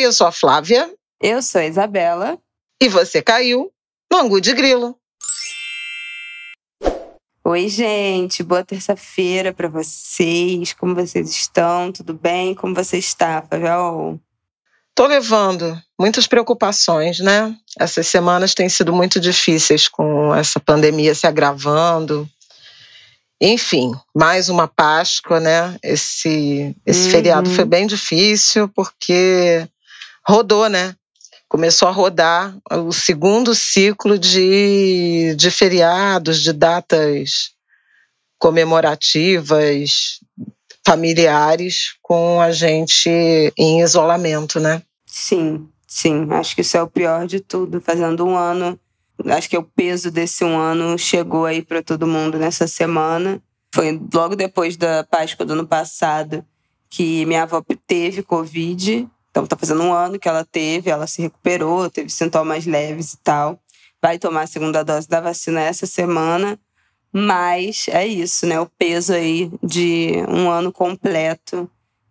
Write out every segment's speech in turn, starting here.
Oi, eu sou a Flávia. Eu sou a Isabela. E você caiu no Angu de Grilo. Oi, gente. Boa terça-feira para vocês. Como vocês estão? Tudo bem? Como você está, Favel? Tô levando muitas preocupações, né? Essas semanas têm sido muito difíceis com essa pandemia se agravando. Enfim, mais uma Páscoa, né? Esse, esse uhum. feriado foi bem difícil porque rodou, né? Começou a rodar o segundo ciclo de, de feriados, de datas comemorativas, familiares, com a gente em isolamento, né? Sim, sim. Acho que isso é o pior de tudo. Fazendo um ano Acho que o peso desse um ano chegou aí para todo mundo nessa semana. Foi logo depois da Páscoa do ano passado que minha avó teve Covid. Então tá fazendo um ano que ela teve, ela se recuperou, teve sintomas leves e tal. Vai tomar a segunda dose da vacina essa semana. Mas é isso, né? O peso aí de um ano completo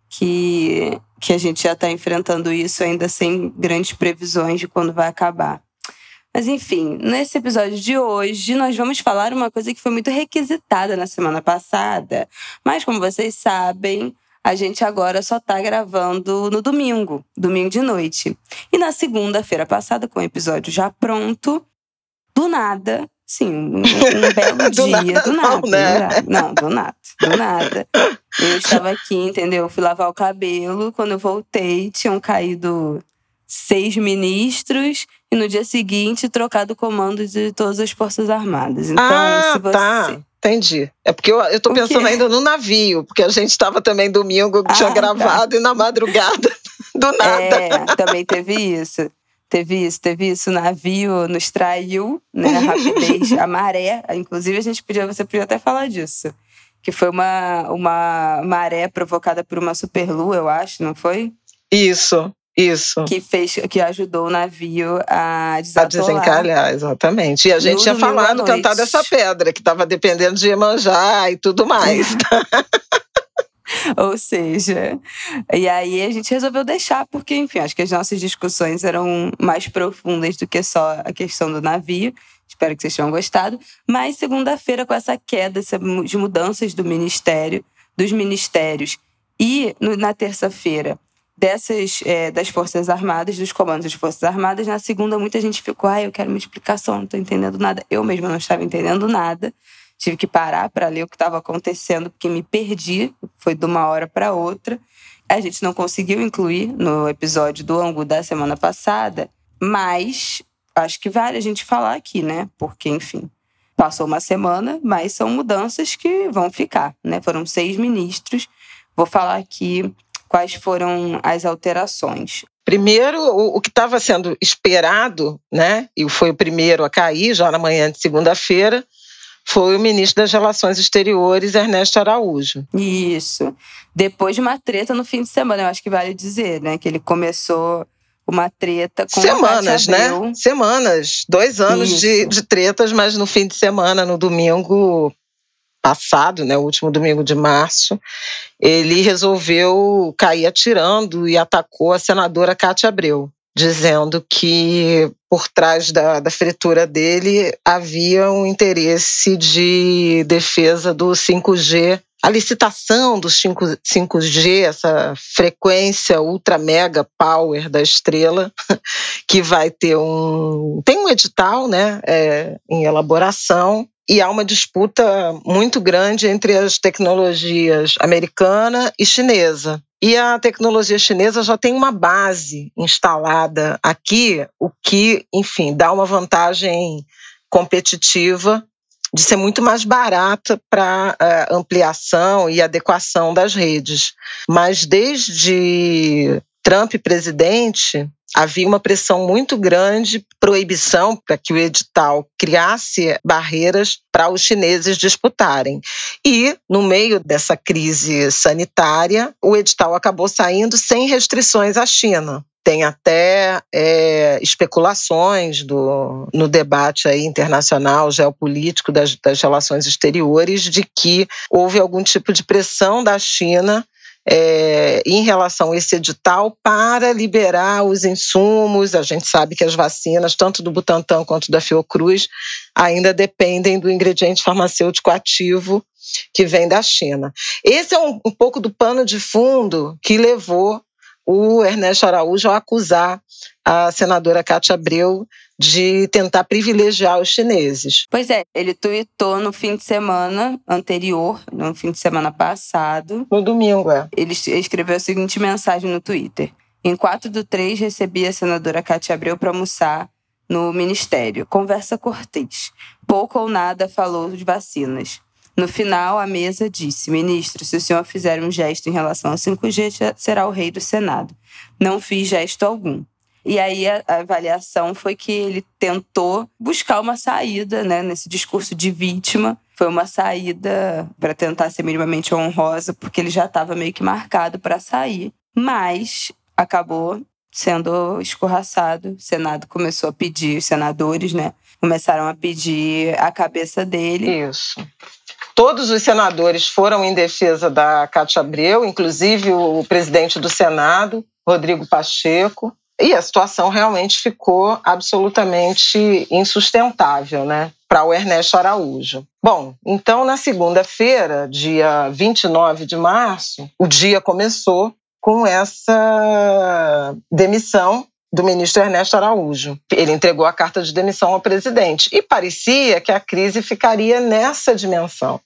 que, que a gente já está enfrentando isso ainda sem grandes previsões de quando vai acabar. Mas enfim, nesse episódio de hoje, nós vamos falar uma coisa que foi muito requisitada na semana passada. Mas, como vocês sabem, a gente agora só tá gravando no domingo, domingo de noite. E na segunda-feira passada, com o episódio já pronto, do nada, sim, um, um belo do dia, nada, do nada, não, né? não, do nada, do nada. Eu estava aqui, entendeu? Fui lavar o cabelo, quando eu voltei, tinham caído seis ministros e no dia seguinte trocado o comando de todas as Forças Armadas. Então, ah, se você. Tá. Entendi. É porque eu, tô pensando ainda no navio, porque a gente estava também domingo, Ah, tinha tá. gravado e na madrugada, do nada. É, também teve isso. Teve isso, teve isso. O navio nos traiu, né? A rapidez, a maré. Inclusive, a gente podia, você podia até falar disso. Que foi uma, uma maré provocada por uma superlua, eu acho, não foi? Isso, isso. Que fez, que ajudou o navio a A desatolar. desencalhar, exatamente. E a gente No tinha falado, noite. cantado essa pedra, que estava dependendo de Iemanjá e tudo mais. Ou seja, e aí a gente resolveu deixar, porque, enfim, acho que as nossas discussões eram mais profundas do que só a questão do navio. Espero que vocês tenham gostado. Mas segunda-feira, com essa queda de mudanças do ministério, dos ministérios, e na terça-feira, dessas é, das Forças Armadas, dos comandos das Forças Armadas, na segunda muita gente ficou, ai, eu quero uma explicação, não estou entendendo nada. Eu mesma não estava entendendo nada. Tive que parar para ler o que estava acontecendo, porque me perdi, foi de uma hora para outra. A gente não conseguiu incluir no episódio do Angu da semana passada, mas acho que vale a gente falar aqui, né? Porque, enfim, passou uma semana, mas são mudanças que vão ficar, né? Foram seis ministros. Vou falar aqui quais foram as alterações. Primeiro, o, o que estava sendo esperado, né, e foi o primeiro a cair já na manhã de segunda-feira, foi o ministro das Relações Exteriores, Ernesto Araújo. Isso. Depois de uma treta no fim de semana, eu acho que vale dizer, né? Que ele começou uma treta com Semanas, né? Semanas, dois anos de, de tretas, mas no fim de semana, no domingo passado, né, o último domingo de março, ele resolveu cair atirando e atacou a senadora Cátia Abreu, dizendo que por trás da, da fritura dele havia um interesse de defesa do 5G a licitação dos 5, 5G, essa frequência ultra mega power da estrela, que vai ter um. Tem um edital né, é, em elaboração, e há uma disputa muito grande entre as tecnologias americana e chinesa. E a tecnologia chinesa já tem uma base instalada aqui, o que, enfim, dá uma vantagem competitiva de ser muito mais barata para uh, ampliação e adequação das redes. Mas desde Trump presidente, havia uma pressão muito grande, proibição para que o edital criasse barreiras para os chineses disputarem. E, no meio dessa crise sanitária, o edital acabou saindo sem restrições à China. Tem até é, especulações do, no debate aí internacional geopolítico das, das relações exteriores de que houve algum tipo de pressão da China é, em relação a esse edital para liberar os insumos. A gente sabe que as vacinas, tanto do Butantan quanto da Fiocruz, ainda dependem do ingrediente farmacêutico ativo que vem da China. Esse é um, um pouco do pano de fundo que levou o Ernesto Araújo a acusar a senadora Cátia Abreu de tentar privilegiar os chineses. Pois é, ele tweetou no fim de semana anterior, no fim de semana passado. No domingo, é. Ele escreveu a seguinte mensagem no Twitter. Em 4 do 3, recebi a senadora Cátia Abreu para almoçar no ministério. Conversa cortês. Pouco ou nada falou de vacinas. No final, a mesa disse: Ministro, se o senhor fizer um gesto em relação ao 5G, será o rei do Senado. Não fiz gesto algum. E aí a, avaliação foi que ele tentou buscar uma saída, né, nesse discurso de vítima. Foi uma saída para tentar ser minimamente honrosa, porque ele já estava meio que marcado para sair, mas acabou sendo escorraçado. O Senado começou a pedir, os senadores, né, começaram a pedir a cabeça dele. Isso. Todos os senadores foram em defesa da Cátia Abreu, inclusive o presidente do Senado, Rodrigo Pacheco. E a situação realmente ficou absolutamente insustentável, né? Para o Ernesto Araújo. Bom, então na segunda-feira, dia 29 de março, o dia começou com essa demissão do ministro Ernesto Araújo. Ele entregou a carta de demissão ao presidente e parecia que a crise ficaria nessa dimensão.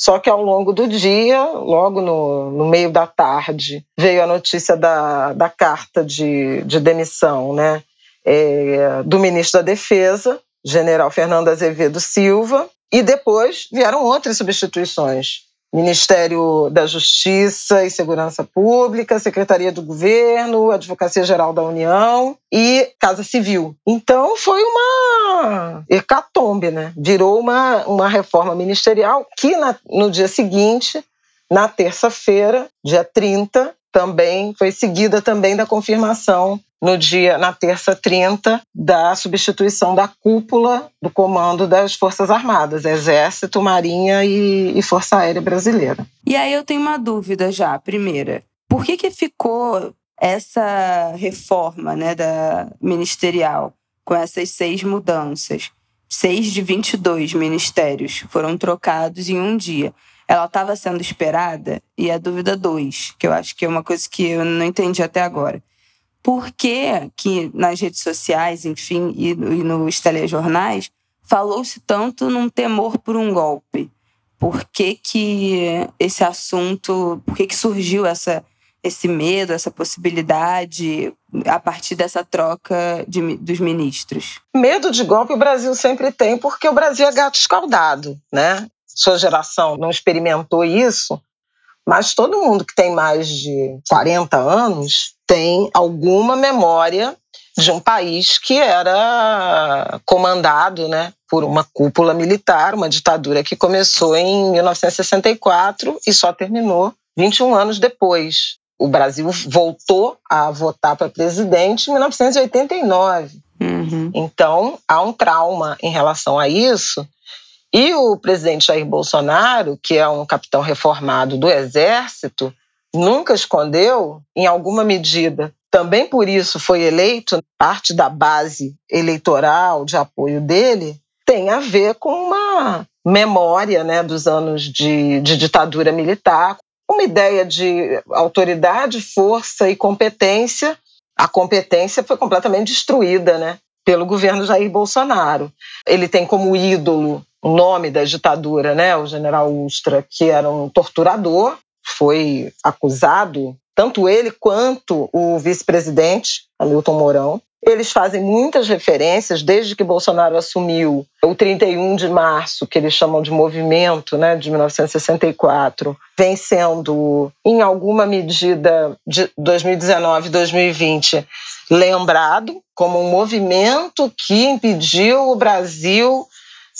Só que ao longo do dia, logo no, no meio da tarde, veio a notícia da, da carta de, de demissão né, é, do ministro da Defesa, general Fernando Azevedo Silva, e depois vieram outras substituições. Ministério da Justiça e Segurança Pública, Secretaria do Governo, Advocacia Geral da União e Casa Civil. Então foi uma hecatombe, né? Virou uma, uma reforma ministerial que na, no dia seguinte, na terça-feira, dia 30, também foi seguida também da confirmação no dia, na terça 30, da substituição da cúpula do comando das Forças Armadas, Exército, Marinha e, e Força Aérea Brasileira. E aí eu tenho uma dúvida já, primeira. Por que, que ficou essa reforma né, da ministerial com essas seis mudanças? Seis de 22 ministérios foram trocados em um dia. Ela estava sendo esperada? E a dúvida dois, que eu acho que é uma coisa que eu não entendi até agora por que, que nas redes sociais, enfim, e, e nos telejornais, falou-se tanto num temor por um golpe? Por que, que esse assunto, por que, que surgiu essa, esse medo, essa possibilidade a partir dessa troca de, dos ministros? Medo de golpe o Brasil sempre tem, porque o Brasil é gato escaldado, né? Sua geração não experimentou isso, mas todo mundo que tem mais de 40 anos tem alguma memória de um país que era comandado né, por uma cúpula militar, uma ditadura que começou em 1964 e só terminou 21 anos depois. O Brasil voltou a votar para presidente em 1989. Uhum. Então, há um trauma em relação a isso. E o presidente Jair Bolsonaro, que é um capitão reformado do Exército, nunca escondeu, em alguma medida, também por isso foi eleito, parte da base eleitoral de apoio dele, tem a ver com uma memória né, dos anos de, de ditadura militar, uma ideia de autoridade, força e competência. A competência foi completamente destruída né, pelo governo Jair Bolsonaro. Ele tem como ídolo nome da ditadura, né, o general Ustra, que era um torturador, foi acusado, tanto ele quanto o vice-presidente, Hamilton Mourão. Eles fazem muitas referências desde que Bolsonaro assumiu o 31 de março, que eles chamam de movimento, né, de 1964, vem sendo, em alguma medida, de 2019 2020, lembrado como um movimento que impediu o Brasil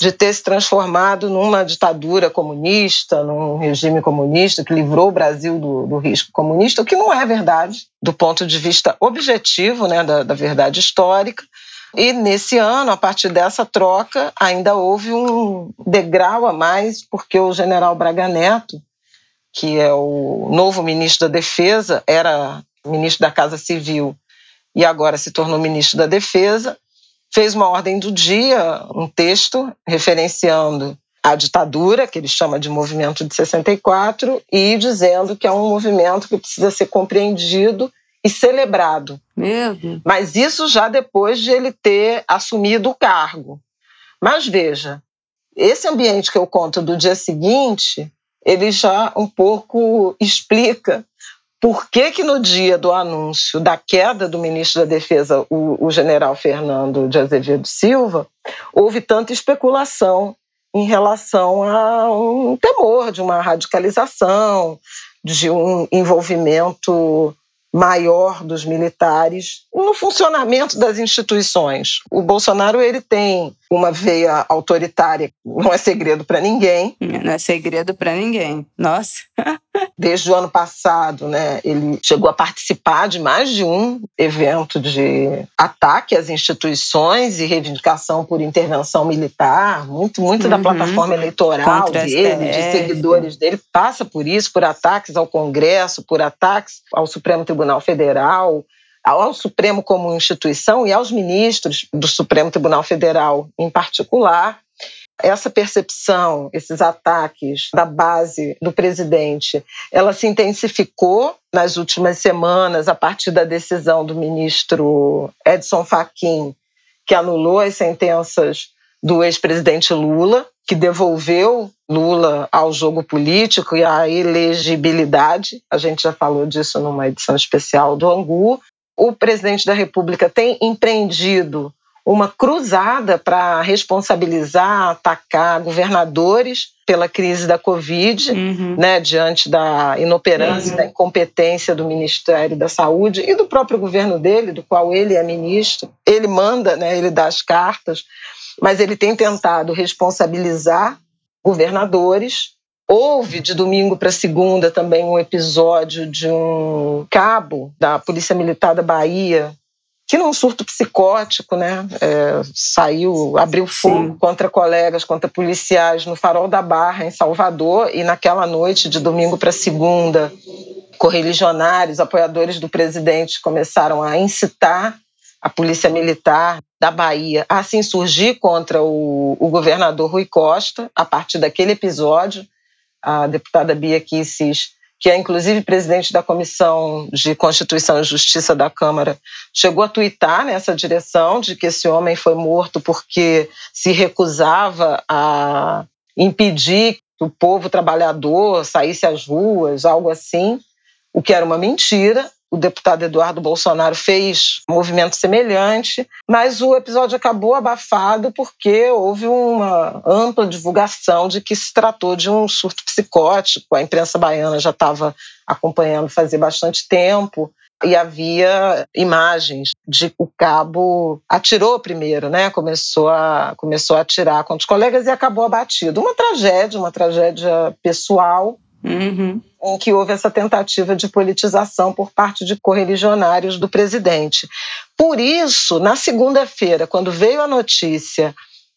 de ter se transformado numa ditadura comunista, num regime comunista que livrou o Brasil do, do risco comunista, o que não é verdade do ponto de vista objetivo, né, da, da verdade histórica. E nesse ano, a partir dessa troca, ainda houve um degrau a mais, porque o general Braga Neto, que é o novo ministro da Defesa, era ministro da Casa Civil e agora se tornou ministro da Defesa, fez uma ordem do dia, um texto referenciando a ditadura, que ele chama de movimento de 64, e dizendo que é um movimento que precisa ser compreendido e celebrado. Medo. Mas isso já depois de ele ter assumido o cargo. Mas veja, esse ambiente que eu conto do dia seguinte, ele já um pouco explica por que, que no dia do anúncio da queda do ministro da Defesa, o, o general Fernando de Azevedo Silva, houve tanta especulação em relação a um temor de uma radicalização, de um envolvimento maior dos militares no funcionamento das instituições. O Bolsonaro ele tem uma veia autoritária, não é segredo para ninguém. Não é segredo para ninguém. Nossa. Desde o ano passado, né, ele chegou a participar de mais de um evento de ataque às instituições e reivindicação por intervenção militar. Muito, muito uhum. da plataforma eleitoral Contra dele, de seguidores dele, passa por isso, por ataques ao Congresso, por ataques ao Supremo Tribunal Federal, ao Supremo como instituição e aos ministros do Supremo Tribunal Federal em particular. Essa percepção, esses ataques da base do presidente, ela se intensificou nas últimas semanas a partir da decisão do ministro Edson Fachin, que anulou as sentenças do ex-presidente Lula, que devolveu Lula ao jogo político e à elegibilidade. A gente já falou disso numa edição especial do Angu o presidente da República tem empreendido uma cruzada para responsabilizar, atacar governadores pela crise da Covid, uhum. né, diante da inoperância, uhum. da incompetência do Ministério da Saúde e do próprio governo dele, do qual ele é ministro. Ele manda, né, ele dá as cartas, mas ele tem tentado responsabilizar governadores Houve de domingo para segunda também um episódio de um cabo da Polícia Militar da Bahia que num surto psicótico, né, é, saiu, abriu fogo Sim. contra colegas, contra policiais no Farol da Barra, em Salvador, e naquela noite de domingo para segunda, correligionários, apoiadores do presidente começaram a incitar a polícia militar da Bahia a se insurgir contra o, o governador Rui Costa, a partir daquele episódio, a deputada Bia Kisses, que é inclusive presidente da Comissão de Constituição e Justiça da Câmara, chegou a tuitar nessa direção de que esse homem foi morto porque se recusava a impedir que o povo trabalhador saísse às ruas, algo assim, o que era uma mentira o deputado Eduardo Bolsonaro fez um movimento semelhante, mas o episódio acabou abafado porque houve uma ampla divulgação de que se tratou de um surto psicótico. A imprensa baiana já estava acompanhando fazia bastante tempo e havia imagens de que o cabo atirou primeiro, né? Começou a começou a atirar contra os colegas e acabou abatido. Uma tragédia, uma tragédia pessoal Uhum. em que houve essa tentativa de politização por parte de correligionários do presidente. Por isso, na segunda-feira, quando veio a notícia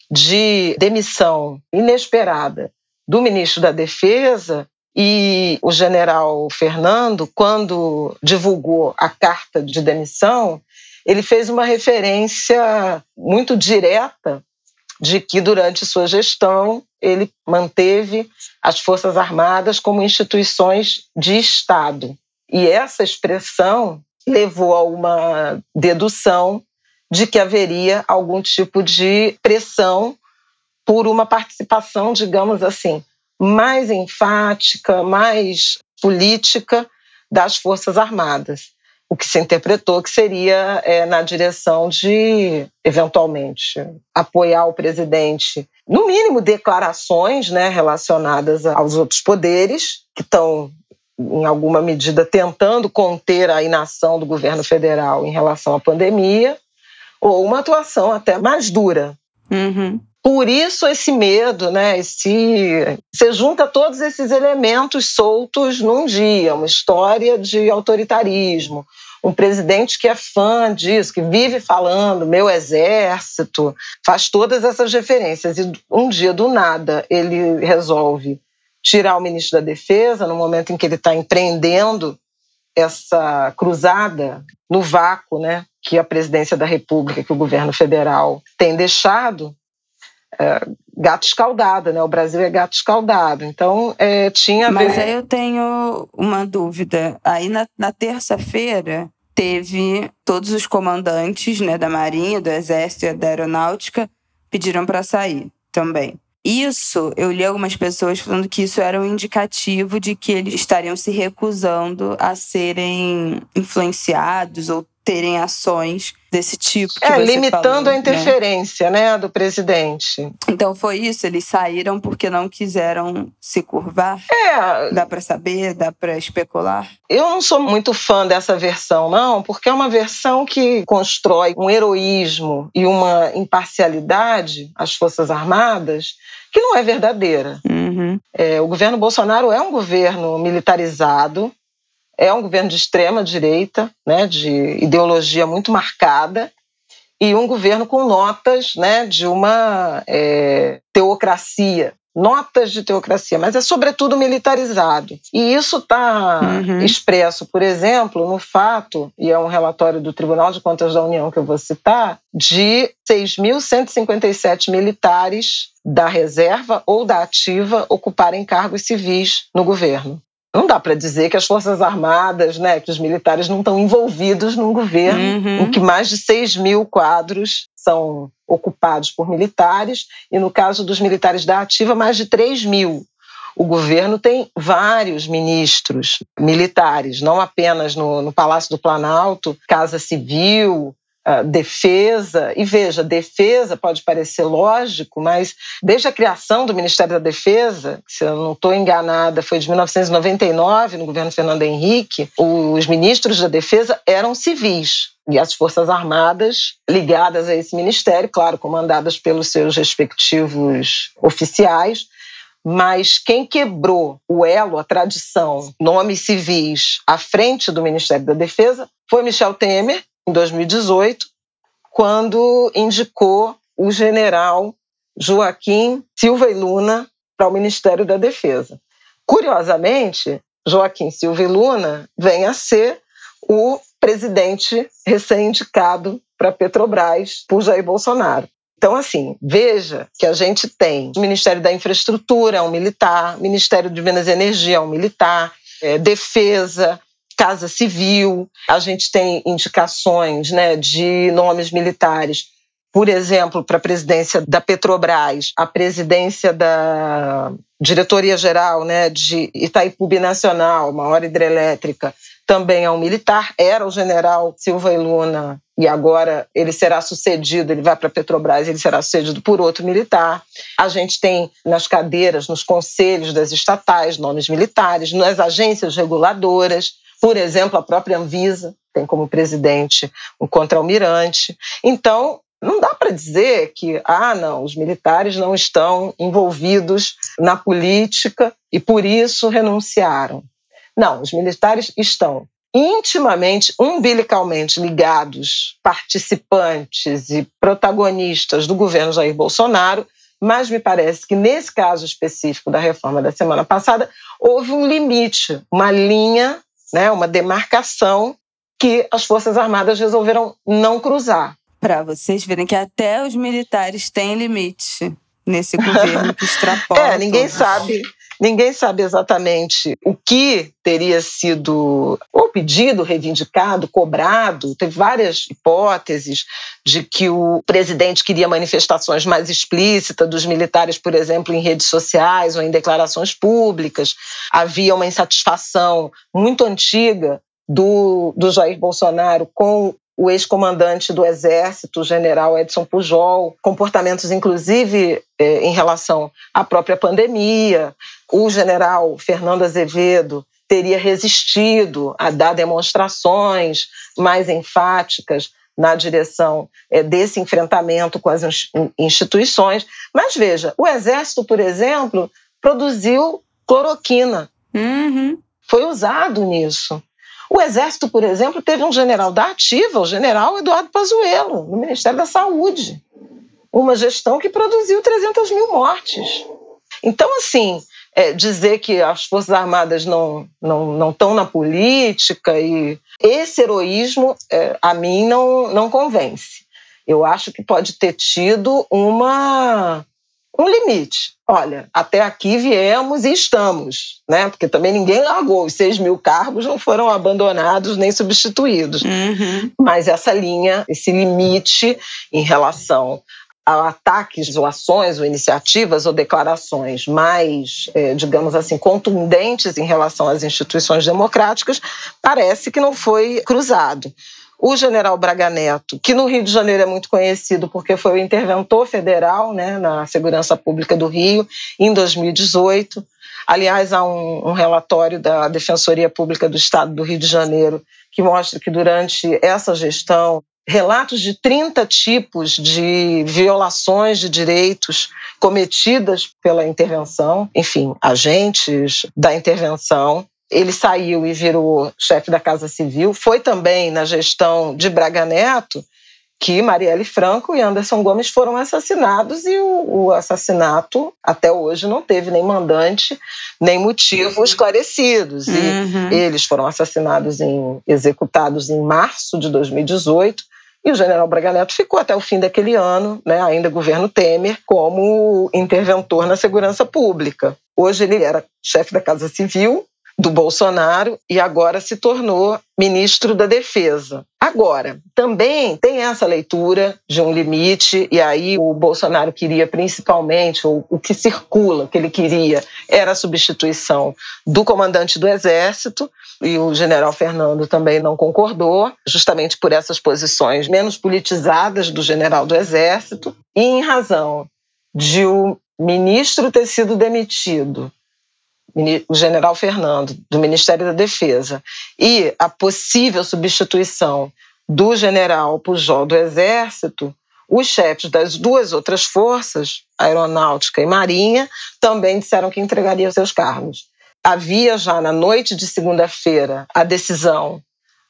de demissão inesperada do ministro da Defesa, e o general Fernando, quando divulgou a carta de demissão, ele fez uma referência muito direta de que durante sua gestão ele manteve as Forças Armadas como instituições de Estado. E essa expressão levou a uma dedução de que haveria algum tipo de pressão por uma participação, digamos assim, mais enfática, mais política das Forças Armadas o que se interpretou que seria é, na direção de, eventualmente, apoiar o presidente, no mínimo, declarações né, relacionadas aos outros poderes, que estão, em alguma medida, tentando conter a inação do governo federal em relação à pandemia, ou uma atuação até mais dura. Uhum. Por isso esse medo, né? Esse, você junta todos esses elementos soltos num dia, uma história de autoritarismo, um presidente que é fã disso, que vive falando meu exército, faz todas essas referências e um dia do nada ele resolve tirar o ministro da Defesa no momento em que ele está empreendendo essa cruzada no vácuo, né, que a presidência da República, que o governo federal tem deixado, é, gato escaldado, né? O Brasil é gato escaldado. Então, é, tinha. Mas aí eu tenho uma dúvida. Aí na, na terça-feira teve todos os comandantes né, da Marinha, do Exército e da Aeronáutica pediram para sair também. Isso, eu li algumas pessoas falando que isso era um indicativo de que eles estariam se recusando a serem influenciados ou terem ações desse tipo. é, limitando falou, a né? interferência né? né, do presidente. Então foi isso, eles saíram porque não quiseram se curvar? É. Dá para saber, dá para especular? Eu não sou muito fã dessa versão, não, porque é uma versão que constrói um heroísmo e uma imparcialidade às Forças Armadas que não é verdadeira. Uhum. É, o governo Bolsonaro é um governo militarizado, é um governo de extrema direita, né, de ideologia muito marcada, e um governo com notas né, de uma é, teocracia notas de teocracia, mas é sobretudo militarizado. E isso está uhum. expresso, por exemplo, no fato, e é um relatório do Tribunal de Contas da União que eu vou citar, de 6.157 militares da reserva ou da ativa ocuparem cargos civis no governo. Não dá para dizer que as Forças Armadas, né, que os militares não estão envolvidos num governo uhum. em que mais de 6 mil quadros são ocupados por militares, e no caso dos militares da ativa, mais de 3 mil. O governo tem vários ministros militares, não apenas no, no Palácio do Planalto, Casa Civil, Uh, defesa, e veja, defesa pode parecer lógico, mas desde a criação do Ministério da Defesa, se eu não estou enganada, foi de 1999, no governo Fernando Henrique, os ministros da Defesa eram civis. E as Forças Armadas ligadas a esse ministério, claro, comandadas pelos seus respectivos oficiais, mas quem quebrou o elo, a tradição, nomes civis à frente do Ministério da Defesa foi Michel Temer, em 2018, quando indicou o general Joaquim Silva e Luna para o Ministério da Defesa. Curiosamente, Joaquim Silva e Luna vem a ser o presidente recém-indicado para Petrobras por Jair Bolsonaro. Então, assim, veja que a gente tem o Ministério da Infraestrutura, um militar, Ministério de Minas e Energia, um militar, é, Defesa, Casa Civil, a gente tem indicações né, de nomes militares, por exemplo, para a presidência da Petrobras, a presidência da diretoria geral né, de Itaipu Nacional, maior hidrelétrica, também é um militar, era o general Silva e Luna, e agora ele será sucedido, ele vai para a Petrobras, ele será sucedido por outro militar. A gente tem nas cadeiras, nos conselhos das estatais, nomes militares, nas agências reguladoras, por exemplo, a própria Anvisa tem como presidente um contra-almirante. Então, não dá para dizer que, ah, não, os militares não estão envolvidos na política e por isso renunciaram. Não, os militares estão intimamente, umbilicalmente ligados, participantes e protagonistas do governo Jair Bolsonaro, mas me parece que nesse caso específico da reforma da semana passada, houve um limite, uma linha né, uma demarcação que as Forças Armadas resolveram não cruzar. Para vocês verem que até os militares têm limite nesse governo que extrapola. é, ninguém todos. sabe. Ninguém sabe exatamente o que teria sido ou pedido, reivindicado, cobrado. Teve várias hipóteses de que o presidente queria manifestações mais explícitas dos militares, por exemplo, em redes sociais ou em declarações públicas. Havia uma insatisfação muito antiga do, do Jair Bolsonaro com o ex-comandante do Exército, o general Edson Pujol, comportamentos, inclusive, eh, em relação à própria pandemia. O general Fernando Azevedo teria resistido a dar demonstrações mais enfáticas na direção eh, desse enfrentamento com as instituições. Mas veja, o Exército, por exemplo, produziu cloroquina. Uhum. Foi usado nisso. O Exército, por exemplo, teve um general da ativa, o general Eduardo Pazuello, no Ministério da Saúde. Uma gestão que produziu 300 mil mortes. Então, assim, é, dizer que as Forças Armadas não não não estão na política e esse heroísmo é, a mim não não convence. Eu acho que pode ter tido uma um limite. Olha, até aqui viemos e estamos, né? Porque também ninguém largou. Os 6 mil cargos não foram abandonados nem substituídos. Uhum. Mas essa linha, esse limite em relação a ataques ou ações ou iniciativas ou declarações mais, é, digamos assim, contundentes em relação às instituições democráticas, parece que não foi cruzado. O general Braga Neto, que no Rio de Janeiro é muito conhecido porque foi o interventor federal né, na segurança pública do Rio em 2018. Aliás, há um, um relatório da Defensoria Pública do Estado do Rio de Janeiro que mostra que durante essa gestão relatos de 30 tipos de violações de direitos cometidas pela intervenção, enfim, agentes da intervenção. Ele saiu e virou chefe da Casa Civil. Foi também na gestão de Braga Neto que Marielle Franco e Anderson Gomes foram assassinados e o, o, assassinato até hoje não teve nem mandante nem motivo esclarecidos. Uhum. E eles foram assassinados em executados em março de 2018 e o general Braga Neto ficou até o fim daquele ano, né, ainda governo Temer, como interventor na segurança pública. Hoje ele era chefe da Casa Civil do Bolsonaro e agora se tornou ministro da Defesa. Agora, também tem essa leitura de um limite, e aí o Bolsonaro queria principalmente, ou o que circula, que ele queria, era a substituição do comandante do Exército, e o general Fernando também não concordou, justamente por essas posições menos politizadas do general do Exército, e em razão de o ministro ter sido demitido o general Fernando, do Ministério da Defesa, e a possível substituição do general Pujol do Exército, os chefes das duas outras forças, Aeronáutica e Marinha, também disseram que entregariam seus cargos. Havia já na noite de segunda-feira a decisão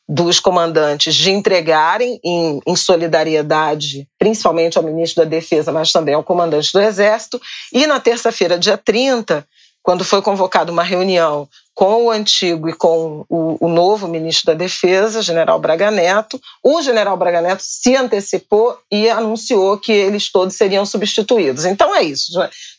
dos comandantes de entregarem em, em, solidariedade, principalmente ao ministro da Defesa, mas também ao comandante do Exército. E na terça-feira, dia 30, quando foi convocada uma reunião com o antigo e com o, o, novo ministro da Defesa, general Braga Neto, o general Braga Neto se antecipou e anunciou que eles todos seriam substituídos. Então é isso.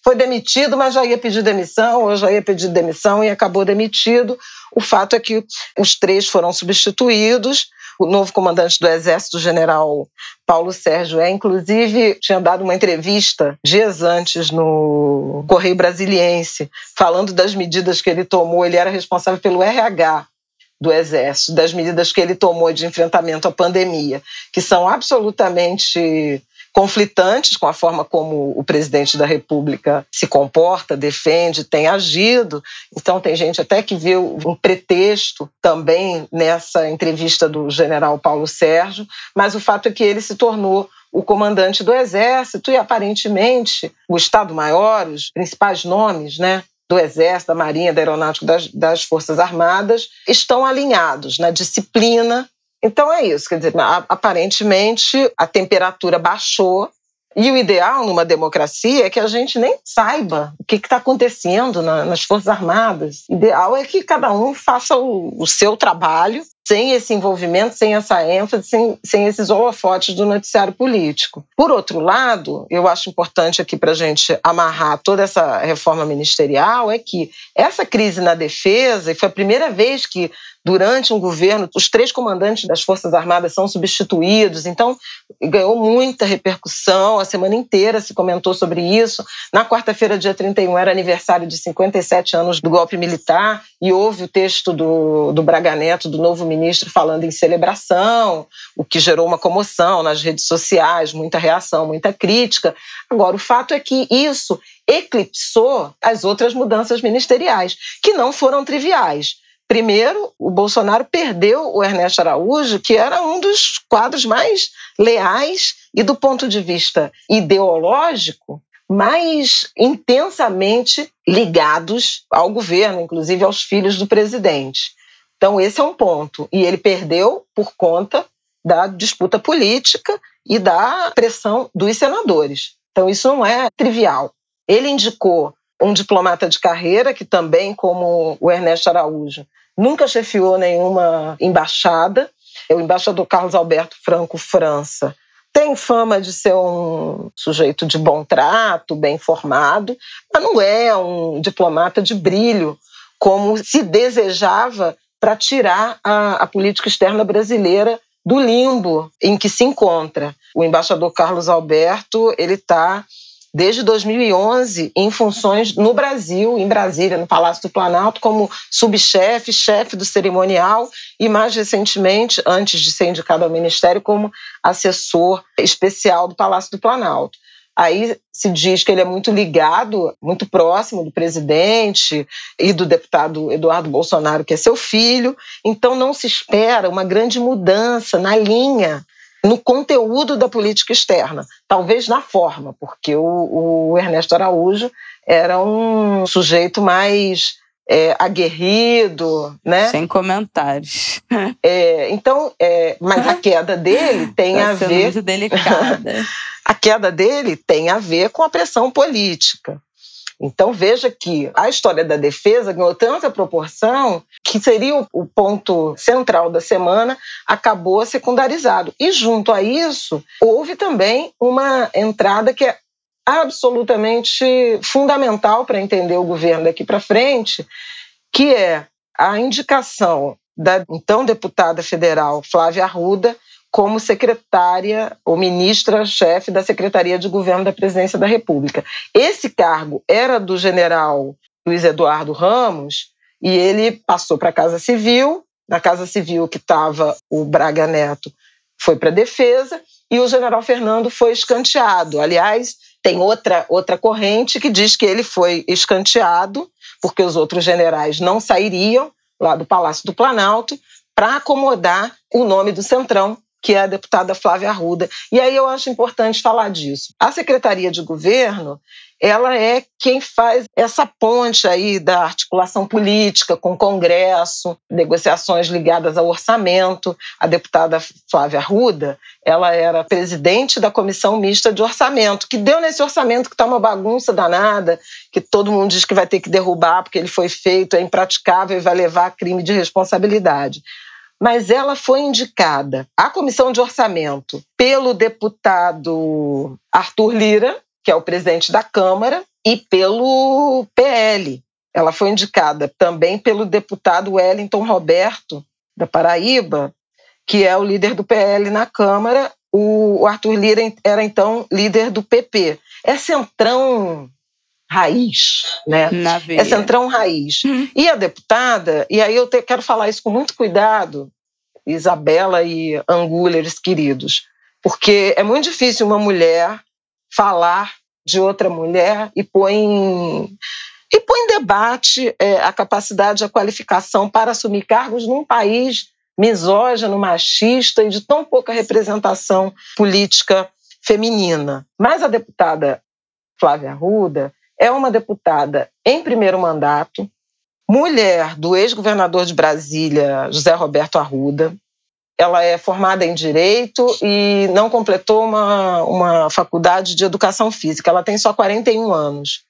Foi demitido, mas já ia pedir demissão, ou já ia pedir demissão e acabou demitido. O fato é que os três foram substituídos o novo comandante do Exército, general Paulo Sérgio é, inclusive, tinha dado uma entrevista dias antes no Correio Brasiliense, falando das medidas que ele tomou. Ele era responsável pelo RH do Exército, das medidas que ele tomou de enfrentamento à pandemia, que são absolutamente conflitantes com a forma como o presidente da República se comporta, defende, tem agido. Então, tem gente até que viu um pretexto também nessa entrevista do general Paulo Sérgio, mas o fato é que ele se tornou o comandante do Exército e, aparentemente, o Estado-Maior, os principais nomes, né? do Exército, da Marinha, da Aeronáutica, das, das Forças Armadas, estão alinhados na disciplina então é isso, quer dizer, aparentemente a temperatura baixou e o ideal numa democracia é que a gente nem saiba o que está acontecendo na, nas Forças Armadas. O ideal é que cada um faça o, o seu trabalho sem esse envolvimento, sem essa ênfase, sem, sem esses holofotes do noticiário político. Por outro lado, eu acho importante aqui para a gente amarrar toda essa reforma ministerial é que essa crise na defesa, e foi a primeira vez que durante um governo, os três comandantes das Forças Armadas são substituídos, então ganhou muita repercussão, a semana inteira se comentou sobre isso. Na quarta-feira, dia 31, era aniversário de 57 anos do golpe militar, e houve o texto do, do Braga Neto, do novo ministro, falando em celebração, o que gerou uma comoção nas redes sociais, muita reação, muita crítica. Agora, o fato é que isso eclipsou as outras mudanças ministeriais, que não foram triviais. Primeiro, o Bolsonaro perdeu o Ernesto Araújo, que era um dos quadros mais leais e, do ponto de vista ideológico, mais intensamente ligados ao governo, inclusive aos filhos do presidente. Então, esse é um ponto. E ele perdeu por conta da disputa política e da pressão dos senadores. Então, isso não é trivial. Ele indicou um diplomata de carreira que também, como o Ernesto Araújo, nunca chefiou nenhuma embaixada. O embaixador Carlos Alberto Franco França tem fama de ser um sujeito de bom trato, bem formado, mas não é um diplomata de brilho, como se desejava para tirar a, a política externa brasileira do limbo em que se encontra. O embaixador Carlos Alberto ele está desde 2011 em funções no Brasil, em Brasília, no Palácio do Planalto, como subchefe, chefe do cerimonial e, mais recentemente, antes de ser indicado ao Ministério, como assessor especial do Palácio do Planalto. Aí se diz que ele é muito ligado, muito próximo do presidente e do deputado Eduardo Bolsonaro, que é seu filho. Então não se espera uma grande mudança na linha no conteúdo da política externa, talvez na forma, porque o, o Ernesto Araújo era um sujeito mais é, aguerrido, né? Sem comentários. É, então, é, mas a queda dele tem tá a ver. Muito delicada. a queda dele tem a ver com a pressão política. Então veja que a história da defesa ganhou tanta proporção que seria o ponto central da semana, acabou secundarizado. E junto a isso, houve também uma entrada que é absolutamente fundamental para entender o governo daqui para frente, que é a indicação da então deputada federal Flávia Arruda como secretária ou ministra-chefe da Secretaria de Governo da Presidência da República. Esse cargo era do general Luiz Eduardo Ramos e ele passou para a Casa Civil. Na Casa Civil que estava o Braga Neto foi para a Defesa e o general Fernando foi escanteado. Aliás, tem outra, outra corrente que diz que ele foi escanteado porque os outros generais não sairiam lá do Palácio do Planalto para acomodar o nome do Centrão, que é a deputada Flávia Arruda. E aí eu acho importante falar disso. A Secretaria de Governo, ela é quem faz essa ponte aí da articulação política com o Congresso, negociações ligadas ao orçamento. A deputada Flávia Arruda, ela era presidente da Comissão Mista de Orçamento, que deu nesse orçamento que está uma bagunça danada, que todo mundo diz que vai ter que derrubar porque ele foi feito, é impraticável e vai levar a crime de responsabilidade mas ela foi indicada à comissão de orçamento pelo deputado Arthur Lira, que é o presidente da Câmara, e pelo PL. Ela foi indicada também pelo deputado Wellington Roberto, da Paraíba, que é o líder do PL na Câmara. O Arthur Lira era então líder do PP. É centrão raiz, né? É centrão raiz. Uhum. E a deputada, e aí eu te, quero falar isso com muito cuidado, Isabela e Angulers queridos, porque é muito difícil uma mulher falar de outra mulher e pôr em, e põe em debate é, a capacidade, a qualificação para assumir cargos num país misógino, machista e de tão pouca representação política feminina. Mas a deputada Flávia Arruda é uma deputada em primeiro mandato, mulher do ex-governador de Brasília, José Roberto Arruda. Ela é formada em Direito e não completou uma, uma faculdade de Educação Física. Ela tem só 41 anos.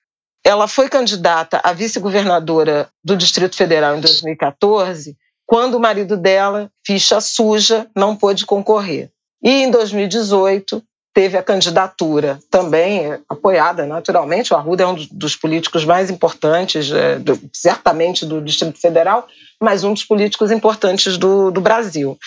Ela foi candidata a vice-governadora do Distrito Federal em 2014, quando o marido dela, ficha suja, não pôde concorrer. E em 2018, teve a candidatura também apoiada naturalmente. O Arruda é um dos políticos mais importantes, é, certamente do Distrito Federal, mas um dos políticos importantes do, do Brasil.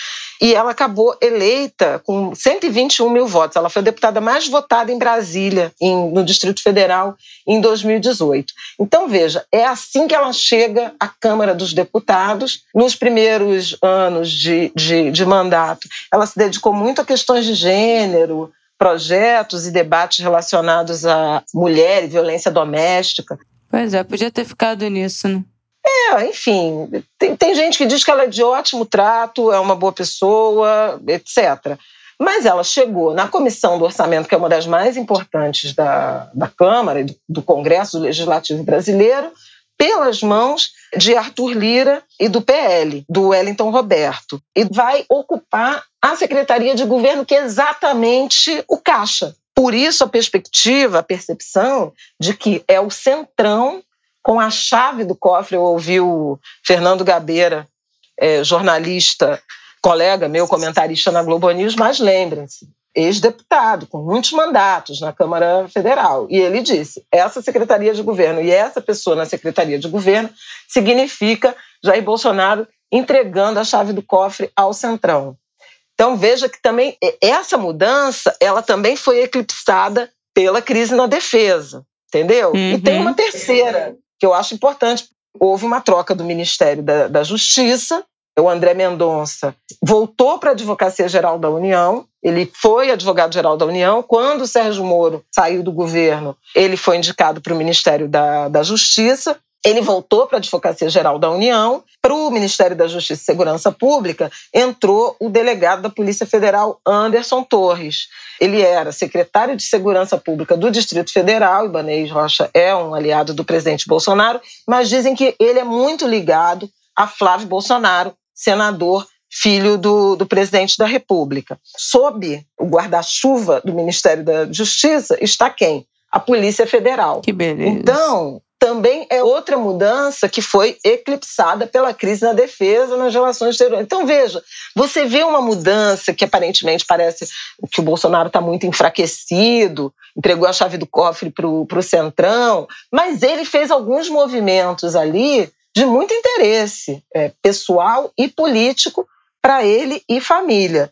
E ela acabou eleita com 121 mil votos. Ela foi a deputada mais votada em Brasília, em, no Distrito Federal, em 2018. Então, veja, é assim que ela chega à Câmara dos Deputados. Nos primeiros anos de, de, de mandato, ela se dedicou muito a questões de gênero, projetos e debates relacionados à mulher e violência doméstica. Pois é, podia ter ficado nisso, né? É, enfim, tem, tem gente que diz que ela é de ótimo trato, é uma boa pessoa, etc. Mas ela chegou na comissão do orçamento, que é uma das mais importantes da, da Câmara e do, do Congresso Legislativo Brasileiro, pelas mãos de Arthur Lira e do PL, do Wellington Roberto, e vai ocupar a Secretaria de Governo, que é exatamente o caixa. Por isso, a perspectiva, a percepção de que é o centrão com a chave do cofre. Eu ouvi o Fernando Gabeira, é, jornalista, colega meu, comentarista na Globo News, mas lembrem-se, ex-deputado, com muitos mandatos na Câmara Federal. E ele disse: essa secretaria de governo e essa pessoa na secretaria de governo significa Jair Bolsonaro entregando a chave do cofre ao Centrão. Então veja que também essa mudança, ela também foi eclipsada pela crise na defesa, entendeu? Uhum. E tem uma terceira que eu acho importante. Houve uma troca do Ministério da, da Justiça. O André Mendonça voltou para a Advocacia Geral da União. Ele foi advogado-geral da União. Quando o Sérgio Moro saiu do governo, ele foi indicado para o Ministério da, da Justiça. Ele voltou para a Advocacia Geral da União, para o Ministério da Justiça e Segurança Pública, entrou o delegado da Polícia Federal, Anderson Torres. Ele era secretário de Segurança Pública do Distrito Federal, Ibanez Rocha é um aliado do presidente Bolsonaro, mas dizem que ele é muito ligado a Flávio Bolsonaro, senador filho do, do, presidente da República. Sob o guarda-chuva do Ministério da Justiça está quem? A Polícia Federal. Que beleza. Então, também é outra mudança que foi eclipsada pela crise na defesa nas relações exteriores. Então, veja, você vê uma mudança que aparentemente parece que o Bolsonaro está muito enfraquecido, entregou a chave do cofre para o Centrão, mas ele fez alguns movimentos ali de muito interesse é, pessoal e político para ele e família.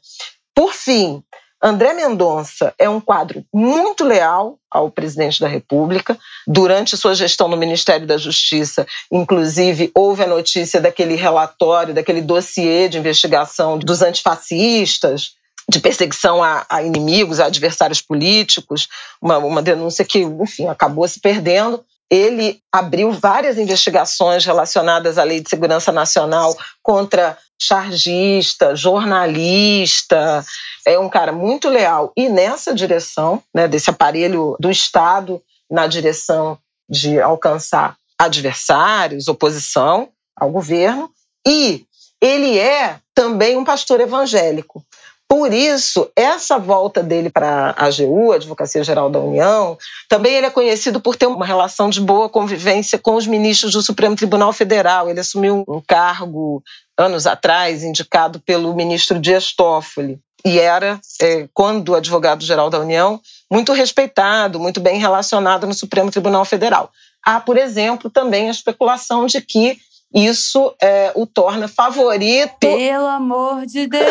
Por fim, André Mendonça é um quadro muito leal ao presidente da República. Durante sua gestão no Ministério da Justiça, inclusive, houve a notícia daquele relatório, daquele dossiê de investigação dos antifascistas, de perseguição a, a inimigos, a adversários políticos, uma, uma denúncia que, enfim, acabou se perdendo ele abriu várias investigações relacionadas à Lei de Segurança Nacional contra chargista, jornalista, é um cara muito leal. E nessa direção, né, desse aparelho do Estado na direção de alcançar adversários, oposição ao governo, e ele é também um pastor evangélico. Por isso, essa volta dele para a AGU, Advocacia Geral da União, também ele é conhecido por ter uma relação de boa convivência com os ministros do Supremo Tribunal Federal. Ele assumiu um cargo anos atrás, indicado pelo ministro Dias Toffoli. E era, é, quando advogado-geral da União, muito respeitado, muito bem relacionado no Supremo Tribunal Federal. Há, por exemplo, também a especulação de que isso é, o torna favorito. Pelo amor de Deus!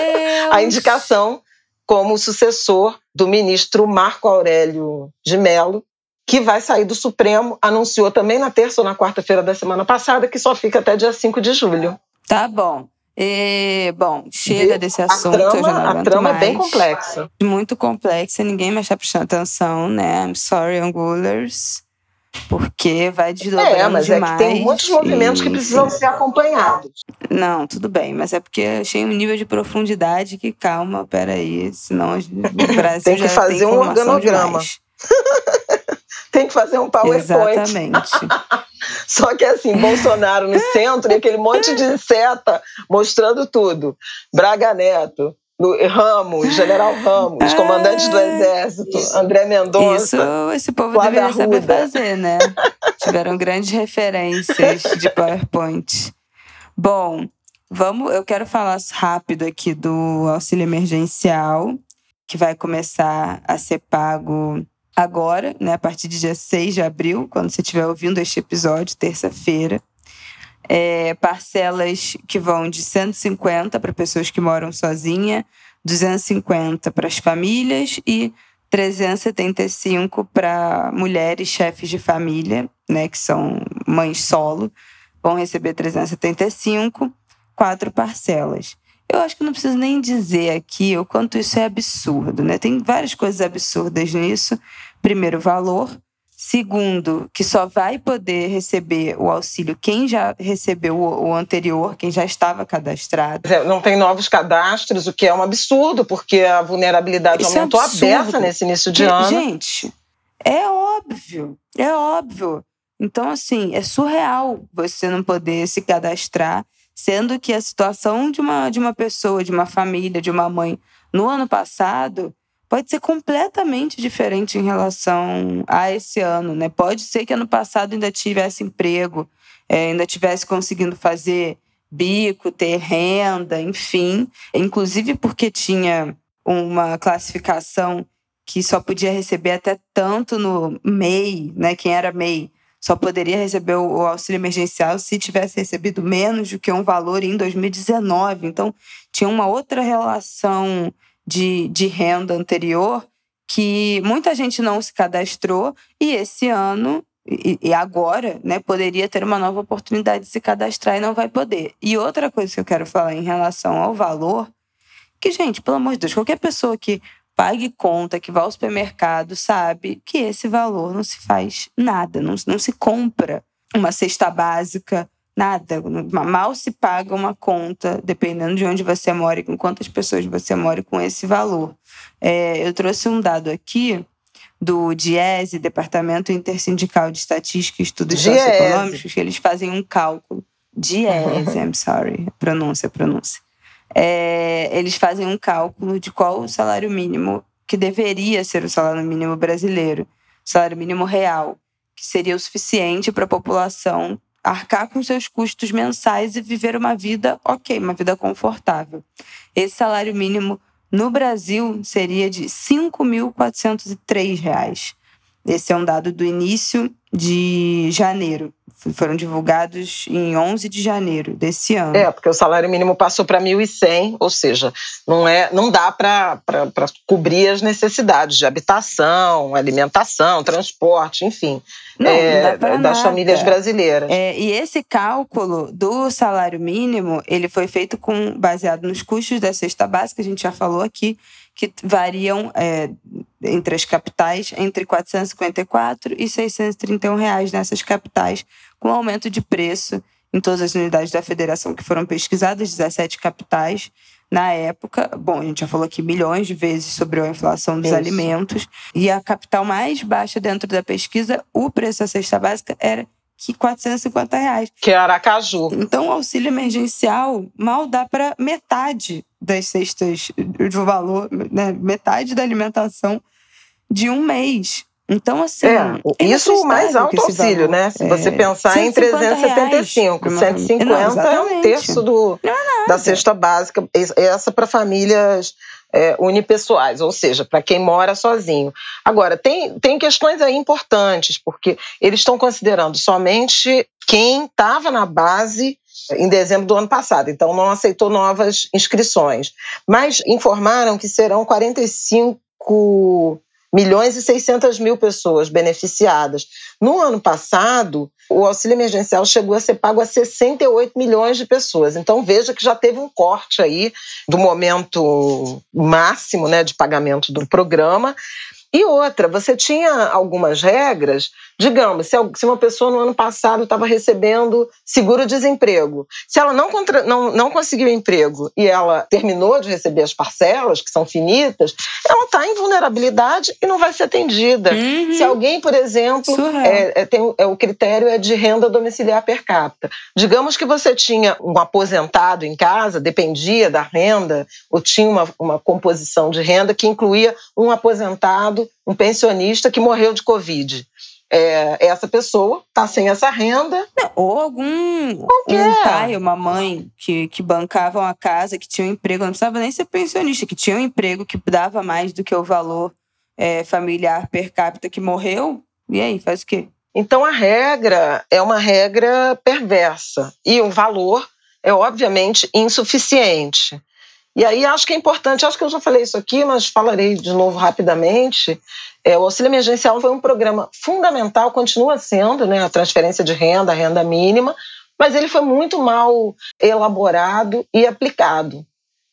a indicação como sucessor do ministro Marco Aurélio de Mello, que vai sair do Supremo, anunciou também na terça ou na quarta-feira da semana passada, que só fica até dia 5 de julho. Tá bom. E, bom, chega desse assunto. A trama, a trama é bem complexa. Muito complexa, ninguém mais está prestando atenção, né? I'm sorry, Angulers porque vai desdobrando É, mas demais, é que tem muitos movimentos e, que precisam ser acompanhados. Não, tudo bem, mas é porque achei um nível de profundidade que, calma, peraí, senão o Brasil tem que fazer tem um organograma. tem que fazer um PowerPoint. Exatamente. Só que assim, Bolsonaro no centro e aquele monte de seta mostrando tudo. Braga Neto, Ramos, General Ramos, comandante do Exército, André Mendonça. Isso esse povo deveria Arruda. saber fazer, né? Tiveram grandes referências de PowerPoint. Bom, vamos. Eu quero falar rápido aqui do auxílio emergencial, que vai começar a ser pago agora, né? A partir de dia 6 de abril, quando você estiver ouvindo este episódio, terça-feira é, parcelas que vão de 150 para pessoas que moram sozinha, 250 para as famílias e 375 para mulheres chefes de família, né, que são mães solo, vão receber 375, quatro parcelas. Eu acho que não preciso nem dizer aqui o quanto isso é absurdo, né? Tem várias coisas absurdas nisso. Primeiro, valor. Segundo, que só vai poder receber o auxílio quem já recebeu o anterior, quem já estava cadastrado. É, não tem novos cadastros, o que é um absurdo, porque a vulnerabilidade Isso é aumentou é a nesse início de que, ano. Gente, é óbvio, é óbvio. Então, assim, é surreal você não poder se cadastrar, sendo que a situação de uma, de uma pessoa, de uma família, de uma mãe, no ano passado pode ser completamente diferente em relação a esse ano, né? Pode ser que ano passado ainda tivesse emprego, é, ainda tivesse conseguindo fazer bico, ter renda, enfim, inclusive porque tinha uma classificação que só podia receber até tanto no MEI, né? Quem era MEI só poderia receber o auxílio emergencial se tivesse recebido menos do que um valor em 2019. Então, tinha uma outra relação de, de renda anterior que muita gente não se cadastrou e esse ano e, e, agora, né, poderia ter uma nova oportunidade de se cadastrar e não vai poder. E outra coisa que eu quero falar em relação ao valor, que, gente, pelo amor de Deus, qualquer pessoa que pague conta, que vá ao supermercado, sabe que esse valor não se faz nada, não, não se compra uma cesta básica, nada. Mal se paga uma conta, dependendo de onde você mora e com quantas pessoas você mora com esse valor. É, eu trouxe um dado aqui do DIESE, Departamento Intersindical de Estatística e Estudos Diese. Socioeconômicos, que eles fazem um cálculo. DIESE, I'm sorry, pronúncia, pronúncia é, eles fazem um cálculo de qual o salário mínimo que deveria ser o salário mínimo brasileiro, salário mínimo real, que seria o suficiente para a população arcar com seus custos mensais e viver uma vida ok, uma vida confortável. Esse salário mínimo no Brasil seria de R$ 5.403. Esse é um dado do início de janeiro foram divulgados em 11 de janeiro desse ano. É, porque o salário mínimo passou para 1.100, ou seja, não, é, não dá para cobrir as necessidades de habitação, alimentação, transporte, enfim, não, é, não das famílias brasileiras. É, e esse cálculo do salário mínimo, ele foi feito com baseado nos custos da cesta básica, a gente já falou aqui, que variam é, entre as capitais entre 454 e 631 reais nessas capitais, com aumento de preço em todas as unidades da federação que foram pesquisadas, 17 capitais. Na época, bom, a gente já falou aqui milhões de vezes sobre a inflação dos Isso. alimentos, e a capital mais baixa dentro da pesquisa, o preço da cesta básica era que 450 reais. Que é Aracaju. Então, o auxílio emergencial mal dá para metade das cestas do valor, né? metade da alimentação de um mês. Então, assim. É, isso o mais alto auxílio, né? Se você é, pensar em 375, 150 não, é um terço do, é da cesta básica. Essa para famílias é, unipessoais, ou seja, para quem mora sozinho. Agora, tem, tem questões aí importantes, porque eles estão considerando somente quem estava na base em dezembro do ano passado, então não aceitou novas inscrições. Mas informaram que serão 45 milhões e 600 mil pessoas beneficiadas. No ano passado, o auxílio emergencial chegou a ser pago a 68 milhões de pessoas. Então veja que já teve um corte aí do momento máximo né, de pagamento do programa. E outra, você tinha algumas regras, digamos, se uma pessoa no ano passado estava recebendo seguro-desemprego, se ela não, contra, não, não conseguiu emprego e ela terminou de receber as parcelas, que são finitas, ela está em vulnerabilidade e não vai ser atendida. Uhum. Se alguém, por exemplo, é, é, tem, é, o critério é de renda domiciliar per capita. Digamos que você tinha um aposentado em casa, dependia da renda, ou tinha uma, uma composição de renda que incluía um aposentado um pensionista que morreu de Covid. É, essa pessoa está sem essa renda. ou algum um pai, uma mãe que, que bancavam a casa, que tinha um emprego, não precisava nem ser pensionista, que tinha um emprego que dava mais do que o valor é, familiar per capita que morreu. E aí, faz o quê? Então a regra é uma regra perversa e o valor é obviamente insuficiente. E aí acho que é importante, acho que eu já falei isso aqui, mas falarei de novo rapidamente. É, o auxílio emergencial foi um programa fundamental, continua sendo, né, a transferência de renda, a renda mínima, mas ele foi muito mal elaborado e aplicado,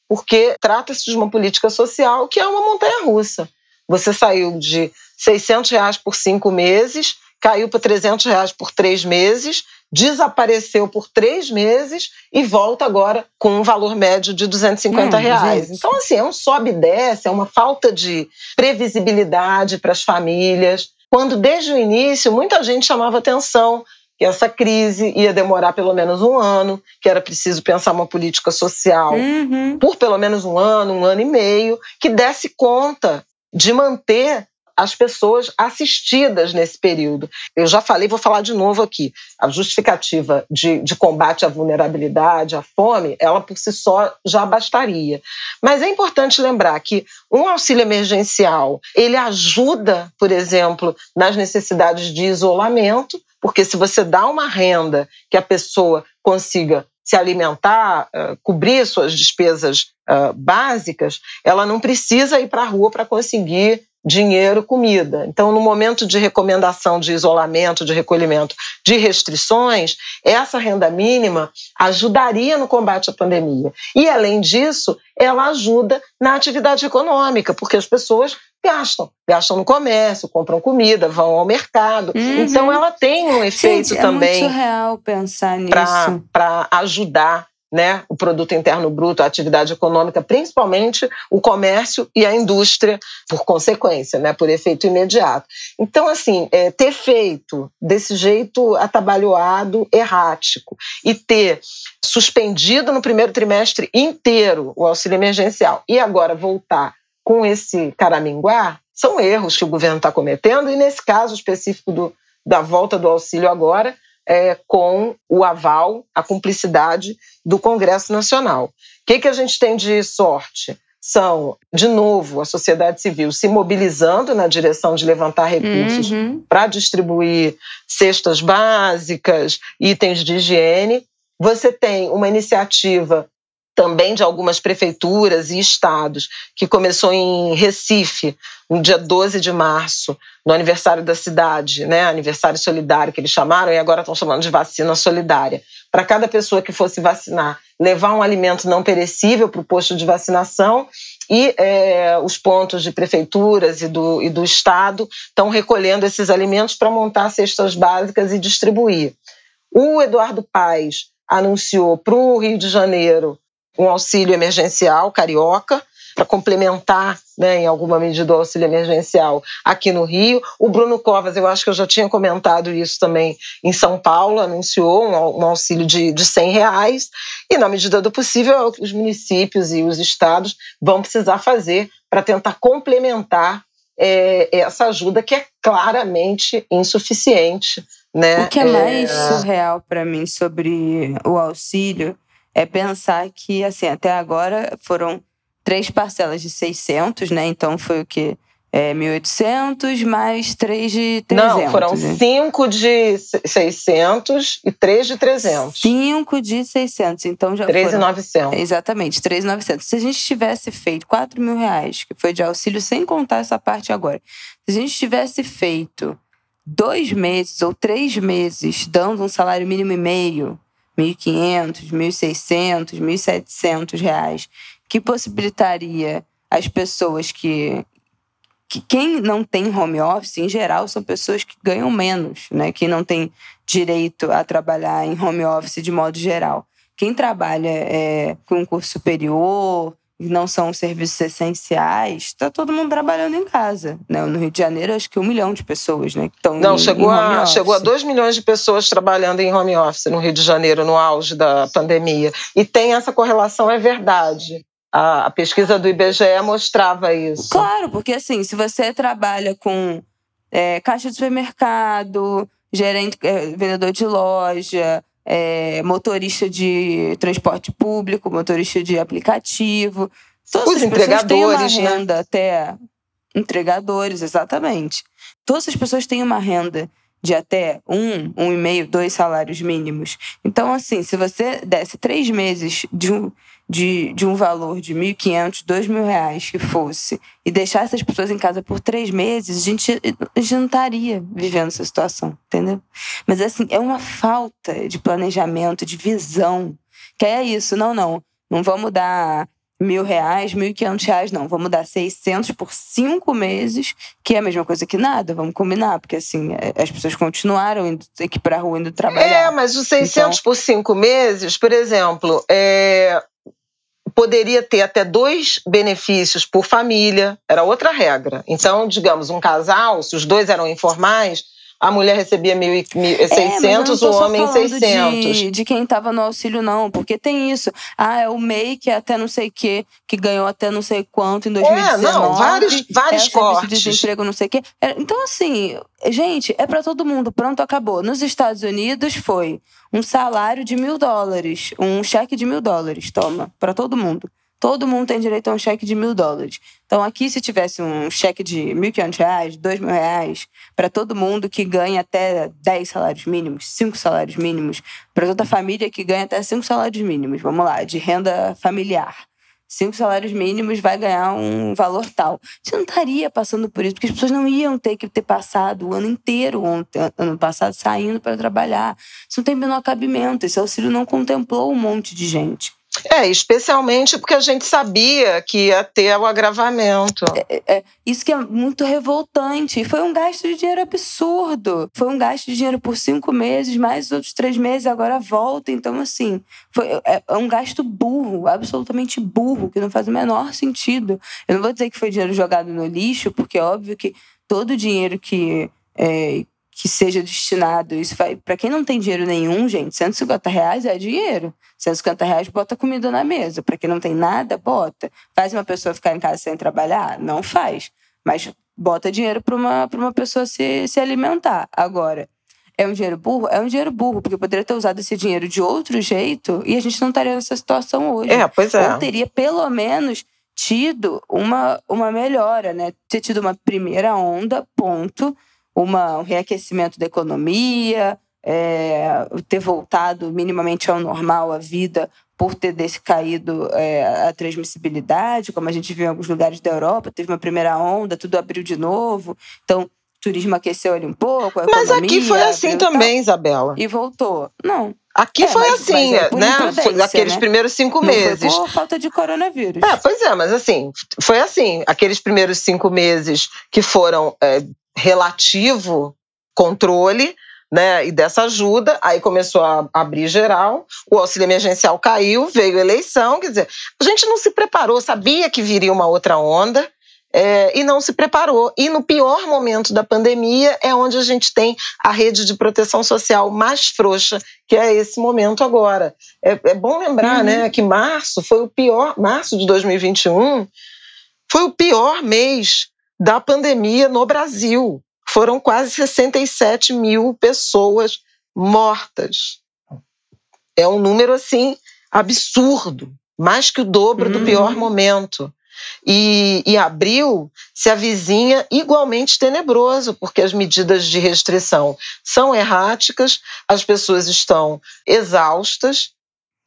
porque trata-se de uma política social que é uma montanha russa. Você saiu de 600 reais por cinco meses, caiu para 300 reais por três meses, desapareceu por três meses e volta agora com um valor médio de 250 hum, reais. Gente. Então, assim, é um sobe e desce, é uma falta de previsibilidade para as famílias. Quando desde o início muita gente chamava atenção que essa crise ia demorar pelo menos um ano, que era preciso pensar uma política social uhum. por pelo menos um ano, um ano e meio, que desse conta de manter as pessoas assistidas nesse período. Eu já falei, vou falar de novo aqui. A justificativa de, de, combate à vulnerabilidade, à fome, ela por si só já bastaria. Mas é importante lembrar que um auxílio emergencial, ele ajuda, por exemplo, nas necessidades de isolamento, porque se você dá uma renda que a pessoa consiga se alimentar, uh, cobrir suas despesas uh, básicas, ela não precisa ir para a rua para conseguir dinheiro, comida. Então, no momento de recomendação de isolamento, de recolhimento, de restrições, essa renda mínima ajudaria no combate à pandemia. E, além disso, ela ajuda na atividade econômica, porque as pessoas gastam, gastam no comércio, compram comida, vão ao mercado. Uhum. Então, ela tem um efeito Gente, também. É muito real pensar nisso. Para ajudar né, o produto interno bruto, a atividade econômica, principalmente o comércio e a indústria, por consequência, né, por efeito imediato. Então, assim, é, ter feito desse jeito atabalhoado, errático, e ter suspendido no primeiro trimestre inteiro o auxílio emergencial e agora voltar com esse caraminguá, são erros que o governo está cometendo, e nesse caso específico do, da volta do auxílio agora, é, com o aval, a cumplicidade do Congresso Nacional. O que, que a gente tem de sorte? São, de novo, a sociedade civil se mobilizando na direção de levantar recursos uhum. para distribuir cestas básicas, itens de higiene. Você tem uma iniciativa também de algumas prefeituras e estados, que começou em Recife, no dia 12 de março, no aniversário da cidade, né, aniversário solidário que eles chamaram, e agora estão chamando de vacina solidária. Para cada pessoa que fosse vacinar, levar um alimento não perecível para o posto de vacinação e é, os pontos de prefeituras e do, e do Estado estão recolhendo esses alimentos para montar cestas básicas e distribuir. O Eduardo Paes anunciou para o Rio de Janeiro um auxílio emergencial carioca, para complementar, né, em alguma medida, o auxílio emergencial aqui no Rio. O Bruno Covas, eu acho que eu já tinha comentado isso também em São Paulo, anunciou um, auxílio de, de 100 reais. E, na medida do possível, os municípios e os estados vão precisar fazer para tentar complementar é, essa ajuda que é claramente insuficiente. Né? O que é mais é... surreal para mim sobre o auxílio é pensar que, assim, até agora foram três parcelas de 600, né? Então foi o quê? É, 1.800 mais três de 300. Não, foram né? cinco de 600 e três de 300. Cinco de 600, então já 3.900. Exatamente, 3.900. Se a gente tivesse feito 4 mil reais, que foi de auxílio, sem contar essa parte agora, se a gente tivesse feito dois meses ou três meses dando um salário mínimo e meio, 1.500, 1.600, 1.700 reais, que possibilitaria as pessoas que, que quem não tem home office, em geral, são pessoas que ganham menos, né? Quem não tem direito a trabalhar em home office de modo geral. Quem trabalha é, com um curso superior, não são serviços essenciais, está todo mundo trabalhando em casa. Né? No Rio de Janeiro, acho que um milhão de pessoas né, estão Não, em, chegou, em a, chegou a dois milhões de pessoas trabalhando em home office no Rio de Janeiro, no auge da pandemia. E tem essa correlação, é verdade. A, a pesquisa do IBGE mostrava isso. Claro, porque assim, se você trabalha com é, caixa de supermercado, gerente, é, vendedor de loja, é, motorista de transporte público, motorista de aplicativo. Todas Os entregadores, têm uma né? renda né? até entregadores, exatamente. Todas as pessoas têm uma renda de até um, um e meio, dois salários mínimos. Então, assim, se você desse três meses de um, de, de um valor de 1.500, 2.000 reais que fosse, e deixasse as pessoas em casa por três meses, a gente, a gente não estaria vivendo essa situação, entendeu? Mas, assim, é uma falta de planejamento, de visão, que é isso. Não, não, não vamos dar mil reais, mil e quinhentos reais, não. Vamos dar 600 por cinco meses, que é a mesma coisa que nada, vamos combinar, porque assim, é, as pessoas continuaram indo aqui para a rua, indo trabalhar. É, mas os 600 então... por cinco meses, por exemplo, é... poderia ter até dois benefícios por família, era outra regra. Então, digamos, um casal, se os dois eram informais, a mulher recebia 1.600, é, o homem 600. De, de quem estava no auxílio, não, porque tem isso. Ah, é o MEI que é até não sei o quê, que ganhou até não sei quanto em 2019. É, não, vários, vários é, cortes. De desemprego, não sei o quê. É, então, assim, gente, é para todo mundo. Pronto, acabou. Nos Estados Unidos foi um salário de mil dólares, um cheque de mil dólares, toma, para todo mundo todo mundo tem direito a um cheque de mil dólares. Então, aqui, se tivesse um cheque de mil quinhentos reais, dois mil reais, para todo mundo que ganha até dez salários mínimos, cinco salários mínimos, para toda família que ganha até cinco salários mínimos, vamos lá, de renda familiar. Cinco salários mínimos vai ganhar um valor tal. Você não estaria passando por isso, porque as pessoas não iam ter que ter passado o ano inteiro, ano passado, saindo para trabalhar. Isso não tem menor cabimento. Esse auxílio não contemplou um monte de gente. É, especialmente porque a gente sabia que ia ter o agravamento. É, é, é, isso que é muito revoltante. Foi um gasto de dinheiro absurdo. Foi um gasto de dinheiro por cinco meses, mais os outros três meses, agora volta. Então, assim, foi, é, é um gasto burro, absolutamente burro, que não faz o menor sentido. Eu não vou dizer que foi dinheiro jogado no lixo, porque é óbvio que todo o dinheiro que. É, que seja destinado. Isso vai. Para quem não tem dinheiro nenhum, gente, 150 reais é dinheiro. 150 reais bota comida na mesa. Para quem não tem nada, bota. Faz uma pessoa ficar em casa sem trabalhar? Não faz. Mas bota dinheiro para uma, uma pessoa se, se alimentar. Agora, é um dinheiro burro? É um dinheiro burro, porque eu poderia ter usado esse dinheiro de outro jeito e a gente não estaria nessa situação hoje. É, pois é. Ou teria pelo menos tido uma, uma melhora, né? Ter tido uma primeira onda, ponto uma, um reaquecimento da economia, é, ter voltado minimamente ao normal a vida por ter descaído é, a transmissibilidade, como a gente viu em alguns lugares da Europa, teve uma primeira onda, tudo abriu de novo. Então, o turismo aqueceu ali um pouco. mas aqui foi assim também, tal, Isabela. E voltou. Não. Aqui é, foi mas, assim, mas é né? Aqueles né? primeiros cinco Não meses. Foi por falta de coronavírus. É, pois é, mas assim, foi assim. Aqueles primeiros cinco meses que foram é, relativo controle, né, e dessa ajuda, aí começou a abrir geral, o auxílio emergencial caiu, veio eleição, quer dizer, a gente não se preparou, sabia que viria uma outra onda, é, e não se preparou. E no pior momento da pandemia é onde a gente tem a rede de proteção social mais frouxa, que é esse momento agora. É, é bom lembrar uhum. né, que março foi o pior, março de 2021 foi o pior mês da pandemia no Brasil. Foram quase 67 mil pessoas mortas. É um número assim absurdo, mais que o dobro do pior uhum. momento. E, e, abril se avizinha igualmente tenebroso, porque as medidas de restrição são erráticas, as pessoas estão exaustas,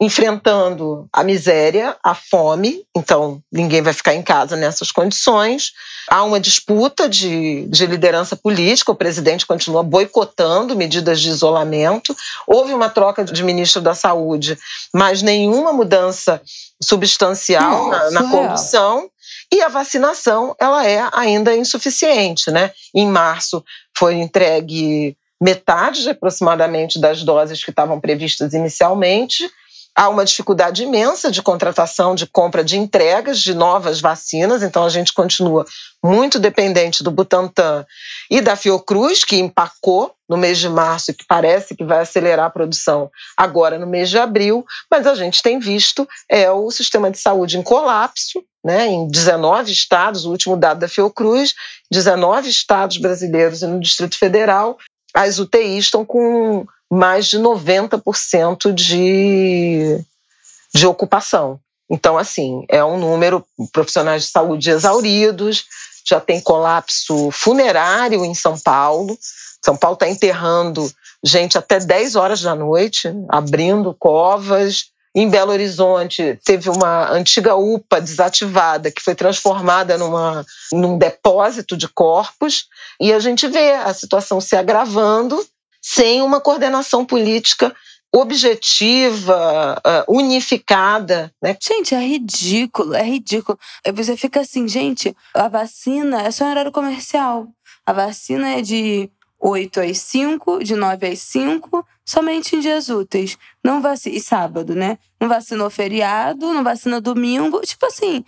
enfrentando a miséria, a fome, então ninguém vai ficar em casa nessas condições. Há uma disputa de, de liderança política, o presidente continua boicotando medidas de isolamento. Houve uma troca de ministro da Saúde, mas nenhuma mudança substancial Nossa, na, na condução. E a vacinação ela é ainda insuficiente. Né? Em março foi entregue metade aproximadamente das doses que estavam previstas inicialmente Há uma dificuldade imensa de contratação, de compra de entregas de novas vacinas, então a gente continua muito dependente do Butantan e da Fiocruz, que empacou no mês de março e que parece que vai acelerar a produção agora no mês de abril, mas a gente tem visto é o sistema de saúde em colapso, né, em 19 estados, o último dado da Fiocruz, 19 estados brasileiros e no Distrito Federal, as UTIs estão com mais de 90% de, de ocupação. Então, assim, é um número profissionais de saúde exauridos, já tem colapso funerário em São Paulo. São Paulo está enterrando gente até 10 horas da noite, abrindo covas. Em Belo Horizonte, teve uma antiga UPA desativada que foi transformada numa, num depósito de corpos, e a gente vê a situação se agravando sem uma coordenação política objetiva, ah, unificada. Né? Gente, é ridículo, é ridículo. Você fica assim, gente, a vacina é só horário comercial. A vacina é de 8 às 5, de 9 às 5, somente em dias úteis. Não vacina, e sábado, né? Não vacina feriado, não vacina domingo. Tipo assim,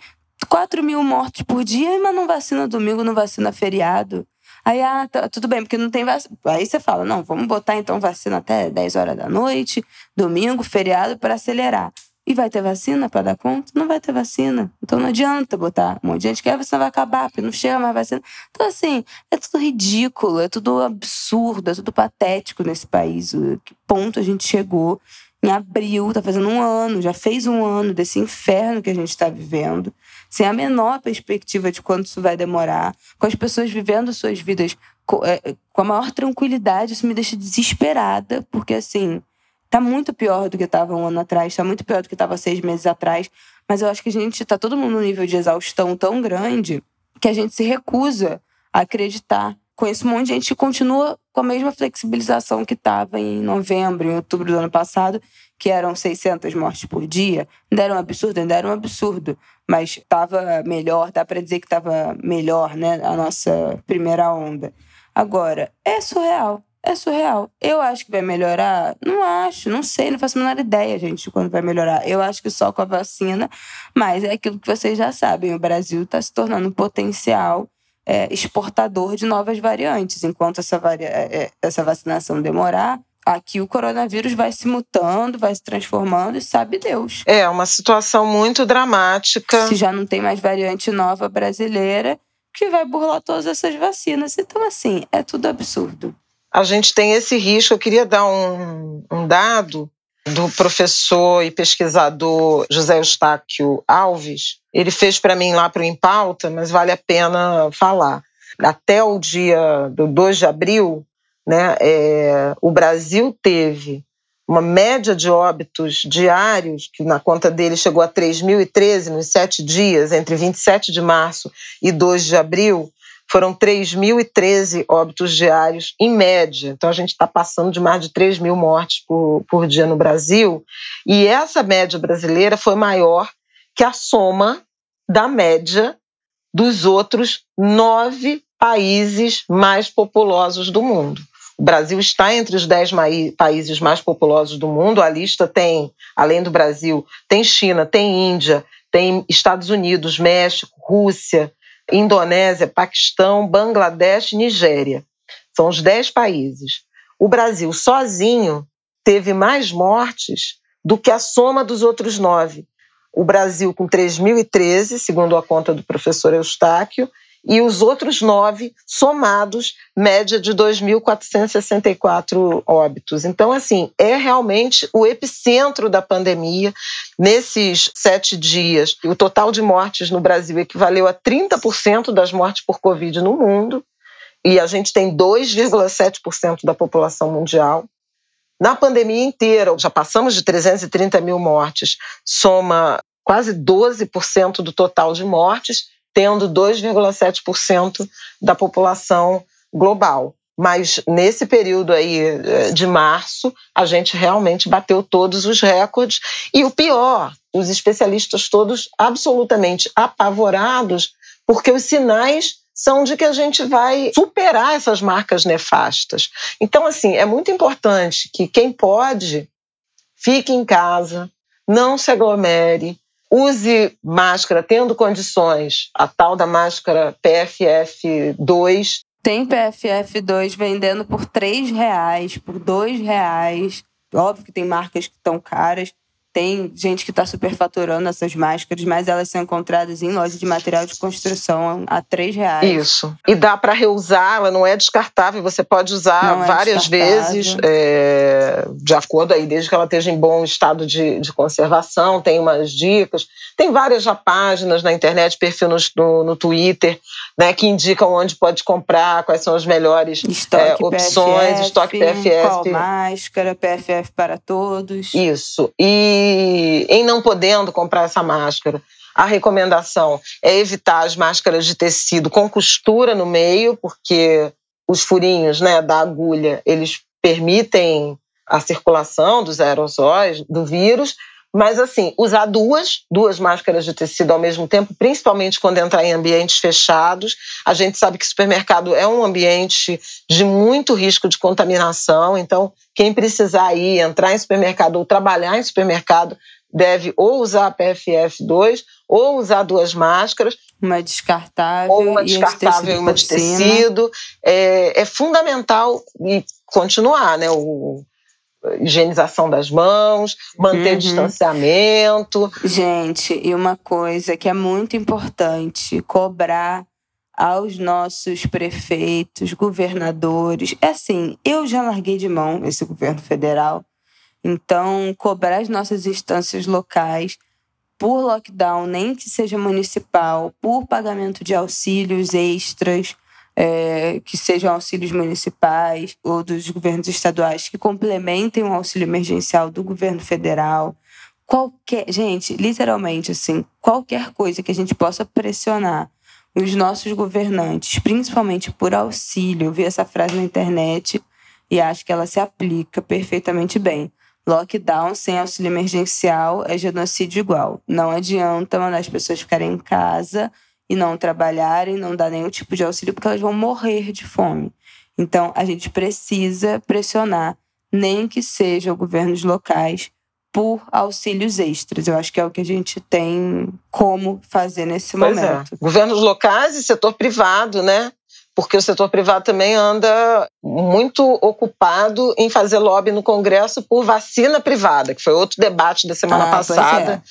4 mil mortos por dia, mas não vacina domingo, não vacina feriado. Aí, ah, tá, tudo bem, porque não tem vacina. Aí você fala, não, vamos botar então vacina até 10 horas da noite, domingo, feriado, para acelerar. E vai ter vacina para dar conta? Não vai ter vacina. Então não adianta botar um monte de gente que a vacina vai acabar, porque não chega mais vacina. Então, assim, é tudo ridículo, é tudo absurdo, é tudo patético nesse país. Que ponto a gente chegou em abril, tá fazendo um ano, já fez um ano desse inferno que a gente está vivendo, sem a menor perspectiva de quanto isso vai demorar, com as pessoas vivendo suas vidas com, é, com a maior tranquilidade. Isso me deixa desesperada, porque assim Tá muito pior do que estava um ano atrás, tá muito pior do que estava seis meses atrás. Mas eu acho que a gente tá todo mundo num nível de exaustão tão grande que a gente se recusa a acreditar. Conheço um monte de gente que continua com a mesma flexibilização que estava em novembro, em outubro do ano passado, que eram 600 mortes por dia. Ainda era um absurdo, ainda era um absurdo. Mas estava melhor, dá para dizer que estava melhor, né? A nossa primeira onda. Agora, é surreal é surreal. Eu acho que vai melhorar? Não acho, não sei, não faço a menor ideia, gente, de quando vai melhorar. Eu acho que só com a vacina, mas é aquilo que vocês já sabem: o Brasil está se tornando um potencial é, exportador de novas variantes. Enquanto essa, varia é, é, essa vacinação demorar, aqui o coronavírus vai se mutando, vai se transformando e sabe Deus. É uma situação muito dramática. Se já não tem mais variante nova brasileira, que vai burlar todas essas vacinas. Então, assim, é tudo absurdo a gente tem esse risco. Eu queria dar um, um dado do professor e pesquisador José Eustáquio Alves. Ele fez para mim lá para o Impauta, mas vale a pena falar. Até o dia do 2 de abril, né, é, o Brasil teve uma média de óbitos diários, que na conta dele chegou a 3.013 nos sete dias, entre 27 de março e 2 de abril, foram 3.013 óbitos diários, em média. Então, a gente está passando de mais de 3 mil mortes por, por dia no Brasil. E essa média brasileira foi maior que a soma da média dos outros nove países mais populosos do mundo. O Brasil está entre os dez países mais populosos do mundo. A lista tem, além do Brasil, tem China, tem Índia, tem Estados Unidos, México, Rússia, Indonésia, Paquistão, Bangladesh Nigéria. São os dez países. O Brasil sozinho teve mais mortes do que a soma dos outros nove. O Brasil com 3.013, segundo a conta do professor Eustáquio, e os outros nove somados, média de 2.464 óbitos. Então, assim, é realmente o epicentro da pandemia. Nesses sete dias, o total de mortes no Brasil equivaleu a 30% das mortes por Covid no mundo, e a gente tem 2,7% da população mundial. Na pandemia inteira, já passamos de 330 mil mortes, soma quase 12% do total de mortes tendo 2,7% da população global. Mas nesse período aí eh, de março, a gente realmente bateu todos os recordes. E o pior, os especialistas todos absolutamente apavorados, porque os sinais são de que a gente vai superar essas marcas nefastas. Então, assim, é muito importante que quem pode fique em casa, não se aglomere, use máscara tendo condições, a tal da máscara PFF2. Tem PFF2 vendendo por R$ reais, por R$ reais. Óbvio que tem marcas que estão caras, tem gente que está superfaturando essas máscaras, mas elas são encontradas em lojas de material de construção a três reais. Isso. E dá para reusar, ela não é descartável, você pode usar é várias vezes, é, de acordo aí, desde que ela esteja em bom estado de, de conservação, tem umas dicas. Tem várias já páginas na internet, perfil no, no, no Twitter, né, que indicam onde pode comprar, quais são as melhores é, opções, PFF, estoque PFF. Qual máscara, PFF para todos. Isso. E em não podendo comprar essa máscara, a recomendação é evitar as máscaras de tecido com costura no meio, porque os furinhos né, da agulha eles permitem a circulação dos aerosóis do vírus, mas, assim, usar duas, duas máscaras de tecido ao mesmo tempo, principalmente quando entrar em ambientes fechados. A gente sabe que supermercado é um ambiente de muito risco de contaminação, então, quem precisar ir, entrar em supermercado ou trabalhar em supermercado, deve ou usar a PFF2 ou usar duas máscaras. Uma descartável. Ou uma descartável e uma de tecido. É, é, fundamental e continuar, né? O, higienização das mãos, manter uhum. distanciamento. Gente, e uma coisa que é muito importante, cobrar aos nossos prefeitos, governadores. É assim, eu já larguei de mão esse governo federal. Então, cobrar as nossas instâncias locais por lockdown, nem que seja municipal, por pagamento de auxílios extras, é, que sejam auxílios municipais ou dos governos estaduais que complementem o auxílio emergencial do governo federal. Qualquer, gente, literalmente assim, qualquer coisa que a gente possa pressionar os nossos governantes, principalmente por auxílio. Eu vi essa frase na internet e acho que ela se aplica perfeitamente bem. Lockdown sem auxílio emergencial é genocídio igual. Não adianta mandar as pessoas ficarem em casa e não trabalharem, não dar nenhum tipo de auxílio, porque elas vão morrer de fome. Então, a gente precisa pressionar, nem que sejam governos locais, por auxílios extras. Eu acho que é o que a gente tem como fazer nesse pois é. momento. É. Governos locais e setor privado, né? Porque o setor privado também anda muito ocupado em fazer lobby no Congresso por vacina privada, que foi outro debate da semana ah, passada. É.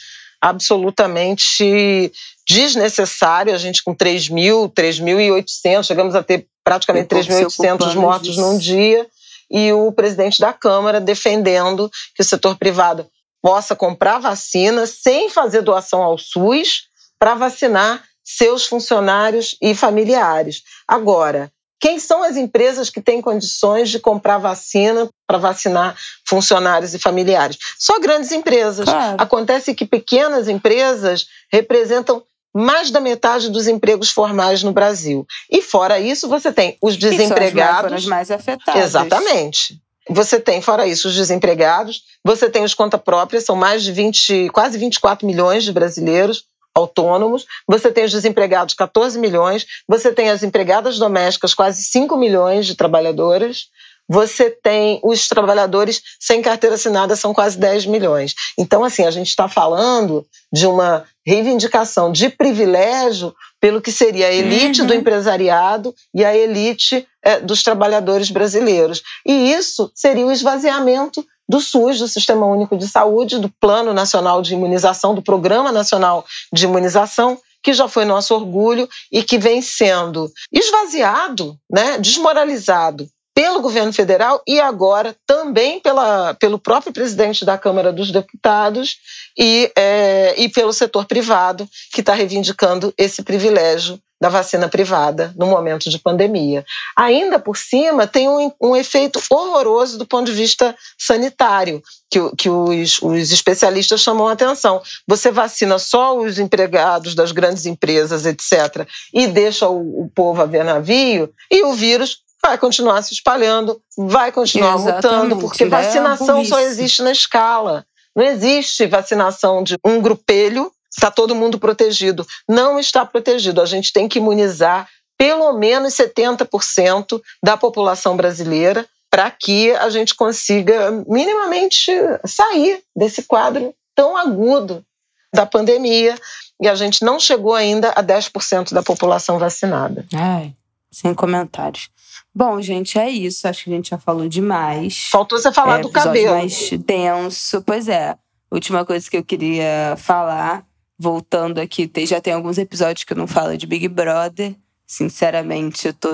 Absolutamente desnecessário. A gente com 3 mil, 3.800, chegamos a ter praticamente 3.800 mortos num dia e o presidente da Câmara defendendo que o setor privado possa comprar vacina sem fazer doação ao SUS para vacinar seus funcionários e familiares. Agora, quem são as empresas que têm condições de comprar vacina para vacinar funcionários e familiares? Só grandes empresas. Claro. Acontece que pequenas empresas representam mais da metade dos empregos formais no Brasil. E fora isso, você tem os desempregados. E as mais afetadas. Exatamente. Você tem, fora isso, os desempregados, você tem os conta própria, são mais de 20, quase 24 milhões de brasileiros autônomos, você tem os desempregados, 14 milhões, você tem as empregadas domésticas, quase 5 milhões de trabalhadoras, você tem os trabalhadores sem carteira assinada, são quase 10 milhões. Então, assim, a gente está falando de uma reivindicação de privilégio pelo que seria a elite uhum. do empresariado e a elite é, dos trabalhadores brasileiros. E isso seria o esvaziamento do SUS, do Sistema Único de Saúde, do Plano Nacional de Imunização, do Programa Nacional de Imunização, que já foi nosso orgulho e que vem sendo esvaziado, né, desmoralizado pelo governo federal e agora também pela, pelo próprio presidente da Câmara dos Deputados e, é, e pelo setor privado, que está reivindicando esse privilégio da vacina privada no momento de pandemia. Ainda por cima, tem um, um efeito horroroso do ponto de vista sanitário, que, que os, os especialistas chamam a atenção. Você vacina só os empregados das grandes empresas, etc., e deixa o, o povo a ver navio, e o vírus vai continuar se espalhando, vai continuar Exatamente, mutando, porque né? vacinação só existe na escala. Não existe vacinação de um grupelho, está todo mundo protegido. Não está protegido. A gente tem que imunizar pelo menos 70% da população brasileira para que a gente consiga minimamente sair desse quadro tão agudo da pandemia. E a gente não chegou ainda a 10% da população vacinada. Ai, sem comentários. Bom, gente, é isso. Acho que a gente já falou demais. Faltou você falar é, do cabelo. mais denso. Pois é. Última coisa que eu queria falar, voltando aqui, já tem alguns episódios que eu não falo de Big Brother. Sinceramente, eu tô,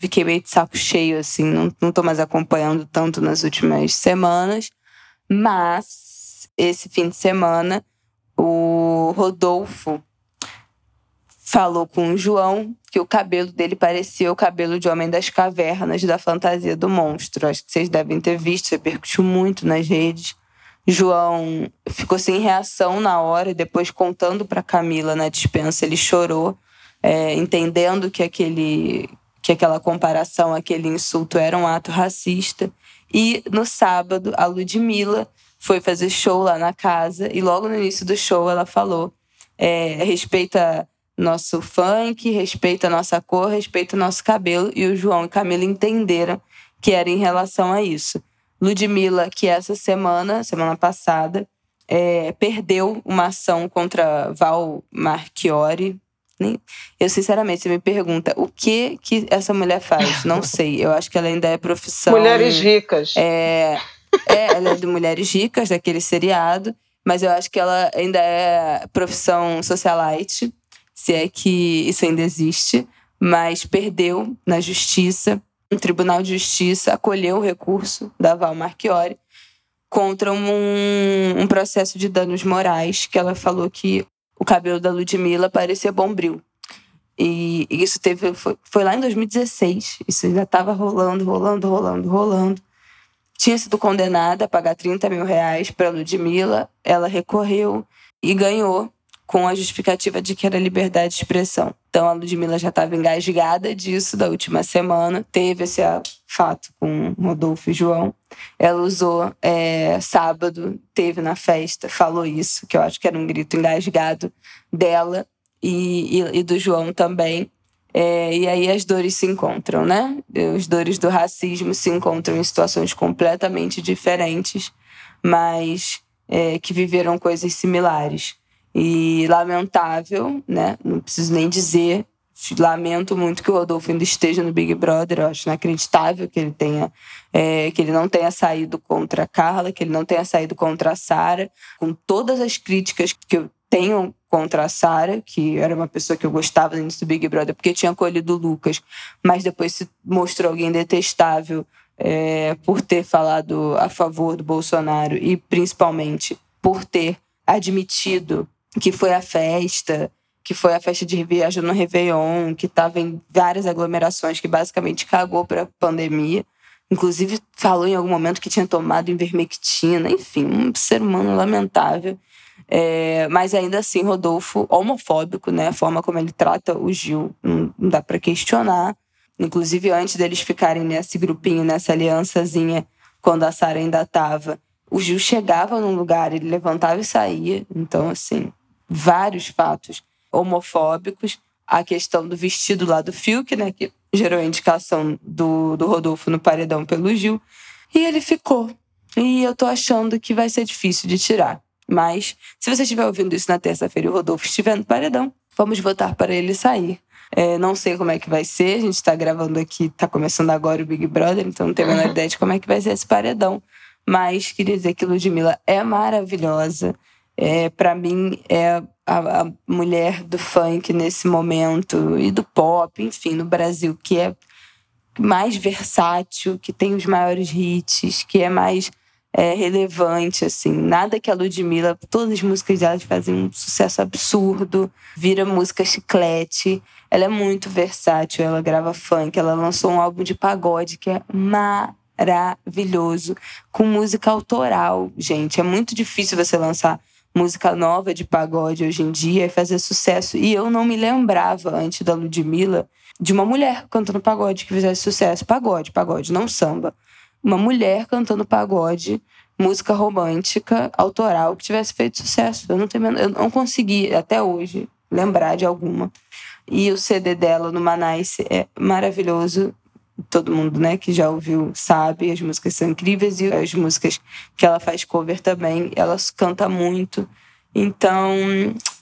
fiquei meio de saco cheio, assim, não, não tô mais acompanhando tanto nas últimas semanas. Mas, esse fim de semana, o Rodolfo falou com o João que o cabelo dele parecia o cabelo de Homem das Cavernas da fantasia do monstro. Acho que vocês devem ter visto, repercutiu muito nas redes. João ficou sem reação na hora e depois contando para Camila na dispensa, ele chorou, é, entendendo que aquele que aquela comparação, aquele insulto era um ato racista. E no sábado, a Ludmilla foi fazer show lá na casa e logo no início do show ela falou: é, respeita nosso funk, respeita nossa cor, respeita nosso cabelo. E o João e Camila entenderam que era em relação a isso. Ludmilla, que essa semana, semana passada, é, perdeu uma ação contra Val Marchiori. Eu, sinceramente, você me pergunta o que que essa mulher faz? Não sei. Eu acho que ela ainda é profissão. Mulheres ricas. É, é ela é de Mulheres Ricas, daquele seriado. Mas eu acho que ela ainda é profissão socialite, se é que isso ainda existe. Mas perdeu na justiça. O Tribunal de Justiça acolheu o recurso da Val Marchiori contra um, um processo de danos morais, que ela falou que o cabelo da Ludmilla parecia bombril. E isso teve foi, foi lá em 2016. Isso ainda estava rolando, rolando, rolando, rolando. Tinha sido condenada a pagar 30 mil reais para Ludmilla. Ela recorreu e ganhou com a justificativa de que era liberdade de expressão. Então a Ludmilla já estava engasgada disso da última semana. Teve esse fato com Rodolfo e João. Ela usou é, sábado, teve na festa, falou isso, que eu acho que era um grito engasgado dela e, e, e do João também. É, e aí as dores se encontram, né? As dores do racismo se encontram em situações completamente diferentes, mas é, que viveram coisas similares. E lamentável, né? Não preciso nem dizer. Lamento muito que o Rodolfo ainda esteja no Big Brother. Eu acho inacreditável que ele tenha, é, que ele não tenha saído contra a Carla, que ele não tenha saído contra a Sara, com todas as críticas que eu tenho contra a Sara, que era uma pessoa que eu gostava antes do Big Brother, porque tinha acolhido o Lucas, mas depois se mostrou alguém detestável é, por ter falado a favor do Bolsonaro e principalmente por ter admitido que foi a festa, que foi a festa de viagem no Réveillon, que estava em várias aglomerações, que basicamente cagou para a pandemia. Inclusive, falou em algum momento que tinha tomado invermectina. Enfim, um ser humano lamentável. É, mas ainda assim, Rodolfo, homofóbico, né? A forma como ele trata o Gil, não, dá para questionar. Inclusive, antes deles ficarem nesse grupinho, nessa aliançazinha, quando a Sara ainda estava, o Gil chegava num lugar, ele levantava e saía. Então, assim, vários fatos homofóbicos. A questão do vestido lá do Fiuk, né, que gerou a indicação do, do Rodolfo no paredão pelo Gil. E ele ficou. E eu tô achando que vai ser difícil de tirar. Mas, se você estiver ouvindo isso na terça-feira e o Rodolfo estiver no paredão, vamos votar para ele sair. É, não sei como é que vai ser, a gente está gravando aqui, está começando agora o Big Brother, então não tenho a menor ideia de como é que vai ser esse paredão. Mas queria dizer que Ludmilla é maravilhosa é, para mim, é a, a, mulher do funk nesse momento e do pop, enfim, no Brasil, que é mais versátil, que tem os maiores hits, que é mais é, relevante, assim. Nada que a Ludmilla, todas as músicas dela fazem um sucesso absurdo, vira música chiclete. Ela é muito versátil, ela grava funk, ela lançou um álbum de pagode que é maravilhoso, com música autoral, gente. É muito difícil você lançar música nova de pagode hoje em dia e fazer sucesso. E eu não me lembrava, antes da Ludmilla, de uma mulher cantando pagode que fizesse sucesso. Pagode, pagode, não samba. Uma mulher cantando pagode, música romântica, autoral, que tivesse feito sucesso. Eu não, tenho, eu não consegui, até hoje, lembrar de alguma. E o CD dela no Manice é maravilhoso todo mundo, né, que já ouviu sabe, as músicas são incríveis e as músicas que ela faz cover também, ela canta muito. Então,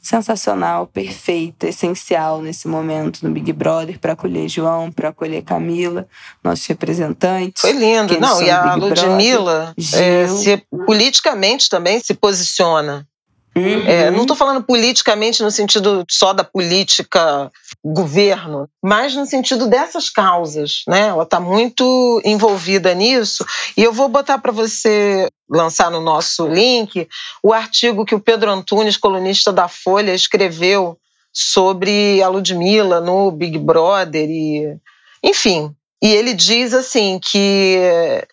sensacional, perfeita, essencial nesse momento no Big Brother para acolher João, para acolher Camila, nossos representantes. Foi lindo, não? E a Ludmilla é, se, politicamente também se posiciona. Uhum. É, não estou falando politicamente no sentido só da política governo, mas no sentido dessas causas, né? Ela está muito envolvida nisso e eu vou botar para você lançar no nosso link o artigo que o Pedro Antunes, colunista da Folha, escreveu sobre a Ludmilla no Big Brother e, enfim, e ele diz assim que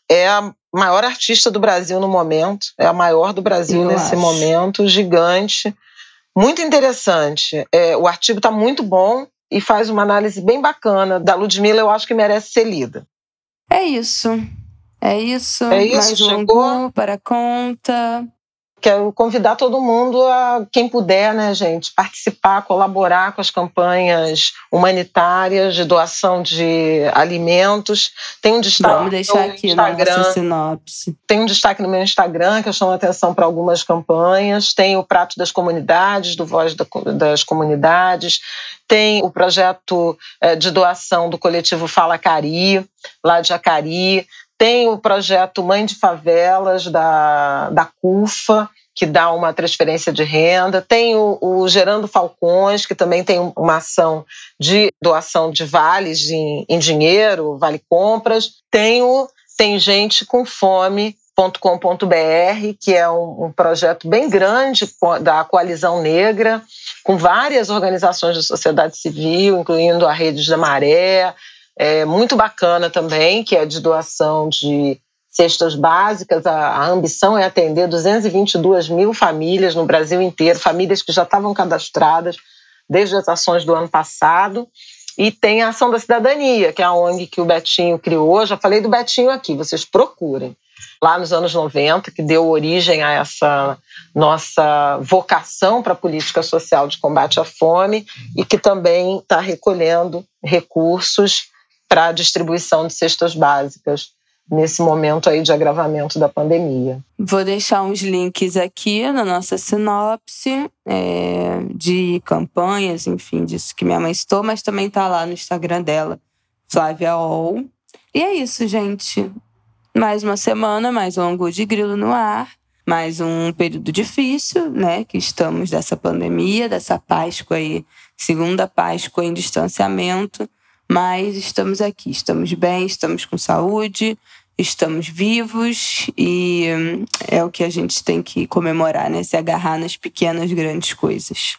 é a maior artista do Brasil no momento, é a maior do Brasil Eu nesse acho. momento, gigante, muito interessante. É, o artigo está muito bom e faz uma análise bem bacana da Ludmilla, eu acho que merece ser lida. É isso. É isso. É isso, Mais chegou. Para a conta. Quero convidar todo mundo a quem puder, né, gente, participar, colaborar com as campanhas humanitárias de doação de alimentos. Tem um destaque Vamos deixar aqui Instagram. na nossa sinopse. Tem um destaque no meu Instagram que eu chamo a atenção para algumas campanhas. Tem o Prato das Comunidades, do Voz das Comunidades. Tem o projeto eh, de doação do coletivo Fala Cari, lá de Acari tem o projeto Mãe de Favelas, da, da CUFA, que dá uma transferência de renda. Tem o, o, Gerando Falcões, que também tem uma ação de doação de vales em, dinheiro, vale compras. Tem o Tem Gente com Fome, .com.br, que é um, um, projeto bem grande da Coalizão Negra, com várias organizações de sociedade civil, incluindo a Rede da Maré, é, muito bacana também, que é de doação de cestas básicas. A, a, ambição é atender 222 mil famílias no Brasil inteiro, famílias que já estavam cadastradas desde as ações do ano passado. E tem a Ação da Cidadania, que é a ONG que o Betinho criou. Já falei do Betinho aqui, vocês procurem. Lá nos anos 90, que deu origem a essa nossa vocação para a política social de combate à fome e que também está recolhendo recursos para a distribuição de cestas básicas nesse momento aí de agravamento da pandemia. Vou deixar uns links aqui na nossa sinopse é, de campanhas, enfim, disso que minha mãe citou, mas também está lá no Instagram dela, Flávia Ol. E é isso, gente. Mais uma semana, mais um Angu de Grilo no ar, mais um período difícil, né? Que estamos dessa pandemia, dessa Páscoa aí, segunda Páscoa em distanciamento mas estamos aqui, estamos bem, estamos com saúde, estamos vivos e hum, é o que a gente tem que comemorar, né? Se agarrar nas pequenas, grandes coisas.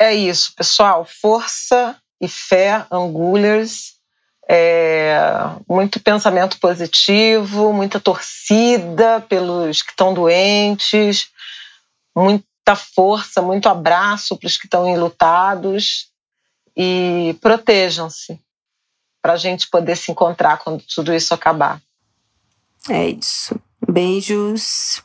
É isso, pessoal. Força e fé, Angulers. É, muito pensamento positivo, muita torcida pelos que estão doentes, muita força, muito abraço para os que estão enlutados e protejam-se para a gente poder se encontrar quando tudo isso acabar. É isso. Beijos.